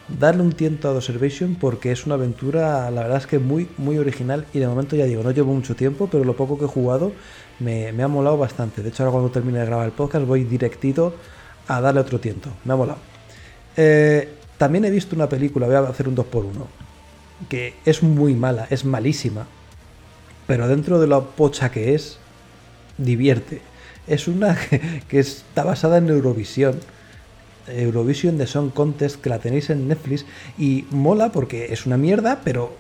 darle un tiento a Observation porque es una aventura, la verdad es que muy, muy original y de momento ya digo, no llevo mucho tiempo, pero lo poco que he jugado me, ha molado bastante. De hecho, ahora cuando termine de grabar el podcast voy directito a darle otro tiento. Me ha molado. Eh, también he visto una película, voy a hacer un 2x1, que es muy mala, es malísima, pero dentro de lo pocha que es, divierte. Es una que está basada en Eurovisión. Eurovision The Song Contest, que la tenéis en Netflix, y mola porque es una mierda, pero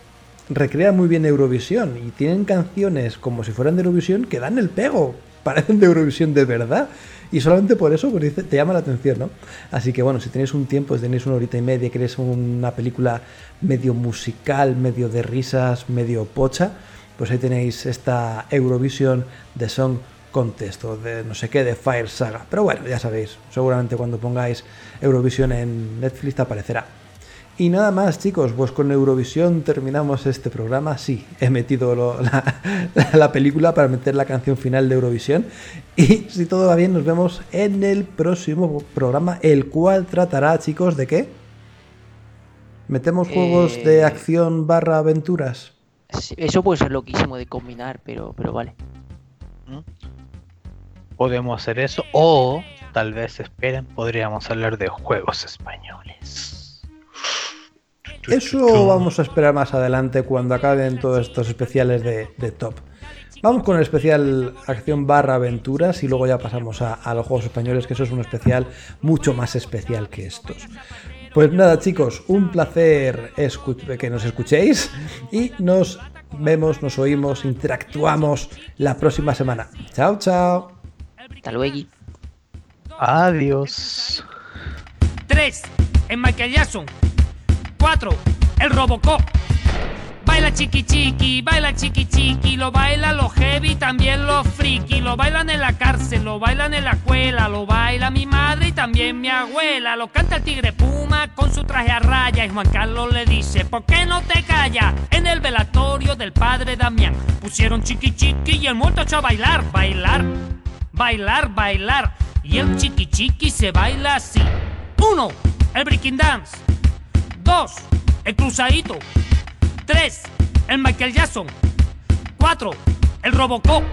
recrea muy bien Eurovisión. Y tienen canciones como si fueran de Eurovisión que dan el pego, parecen de Eurovisión de verdad. Y solamente por eso pues, te llama la atención, ¿no? Así que bueno, si tenéis un tiempo, tenéis una horita y media, queréis una película medio musical, medio de risas, medio pocha, pues ahí tenéis esta Eurovision The Song Contest o de no sé qué, de Fire Saga. Pero bueno, ya sabéis, seguramente cuando pongáis Eurovisión en Netflix te aparecerá. Y nada más, chicos, pues con Eurovisión terminamos este programa. Sí, he metido lo- la, la película para meter la canción final de Eurovisión. Y si todo va bien, nos vemos en el próximo programa, el cual tratará, chicos, ¿de qué? ¿Metemos juegos Eh, de acción barra aventuras? Eso puede ser loquísimo de combinar, pero, pero vale. Podemos hacer eso. O tal vez esperen, podríamos hablar de juegos españoles. Eso vamos a esperar más adelante cuando acaben todos estos especiales de, top. Vamos con el especial acción barra aventuras y luego ya pasamos a, a los juegos españoles, que eso es un especial mucho más especial que estos. Pues nada chicos, un placer que nos escuchéis y nos vemos, nos oímos, interactuamos la próxima semana. Chao, chao. Hasta luego. Adiós. 3. El Michael Jackson. 4. El Robocop. Baila chiqui chiqui, baila chiqui chiqui, lo baila los heavy, también los friki, lo bailan en la cárcel, lo bailan en la escuela, lo baila mi madre y también mi abuela, lo canta el tigre Puma con su traje a raya y Juan Carlos le dice, ¿por qué no te callas? En el velatorio del padre Damián pusieron chiqui chiqui y el muerto echó a bailar, bailar, bailar, bailar, y el chiqui chiqui se baila así. 1. El breaking dance. 2. El cruzadito. 3. El Michael Jackson. 4. El Robocop.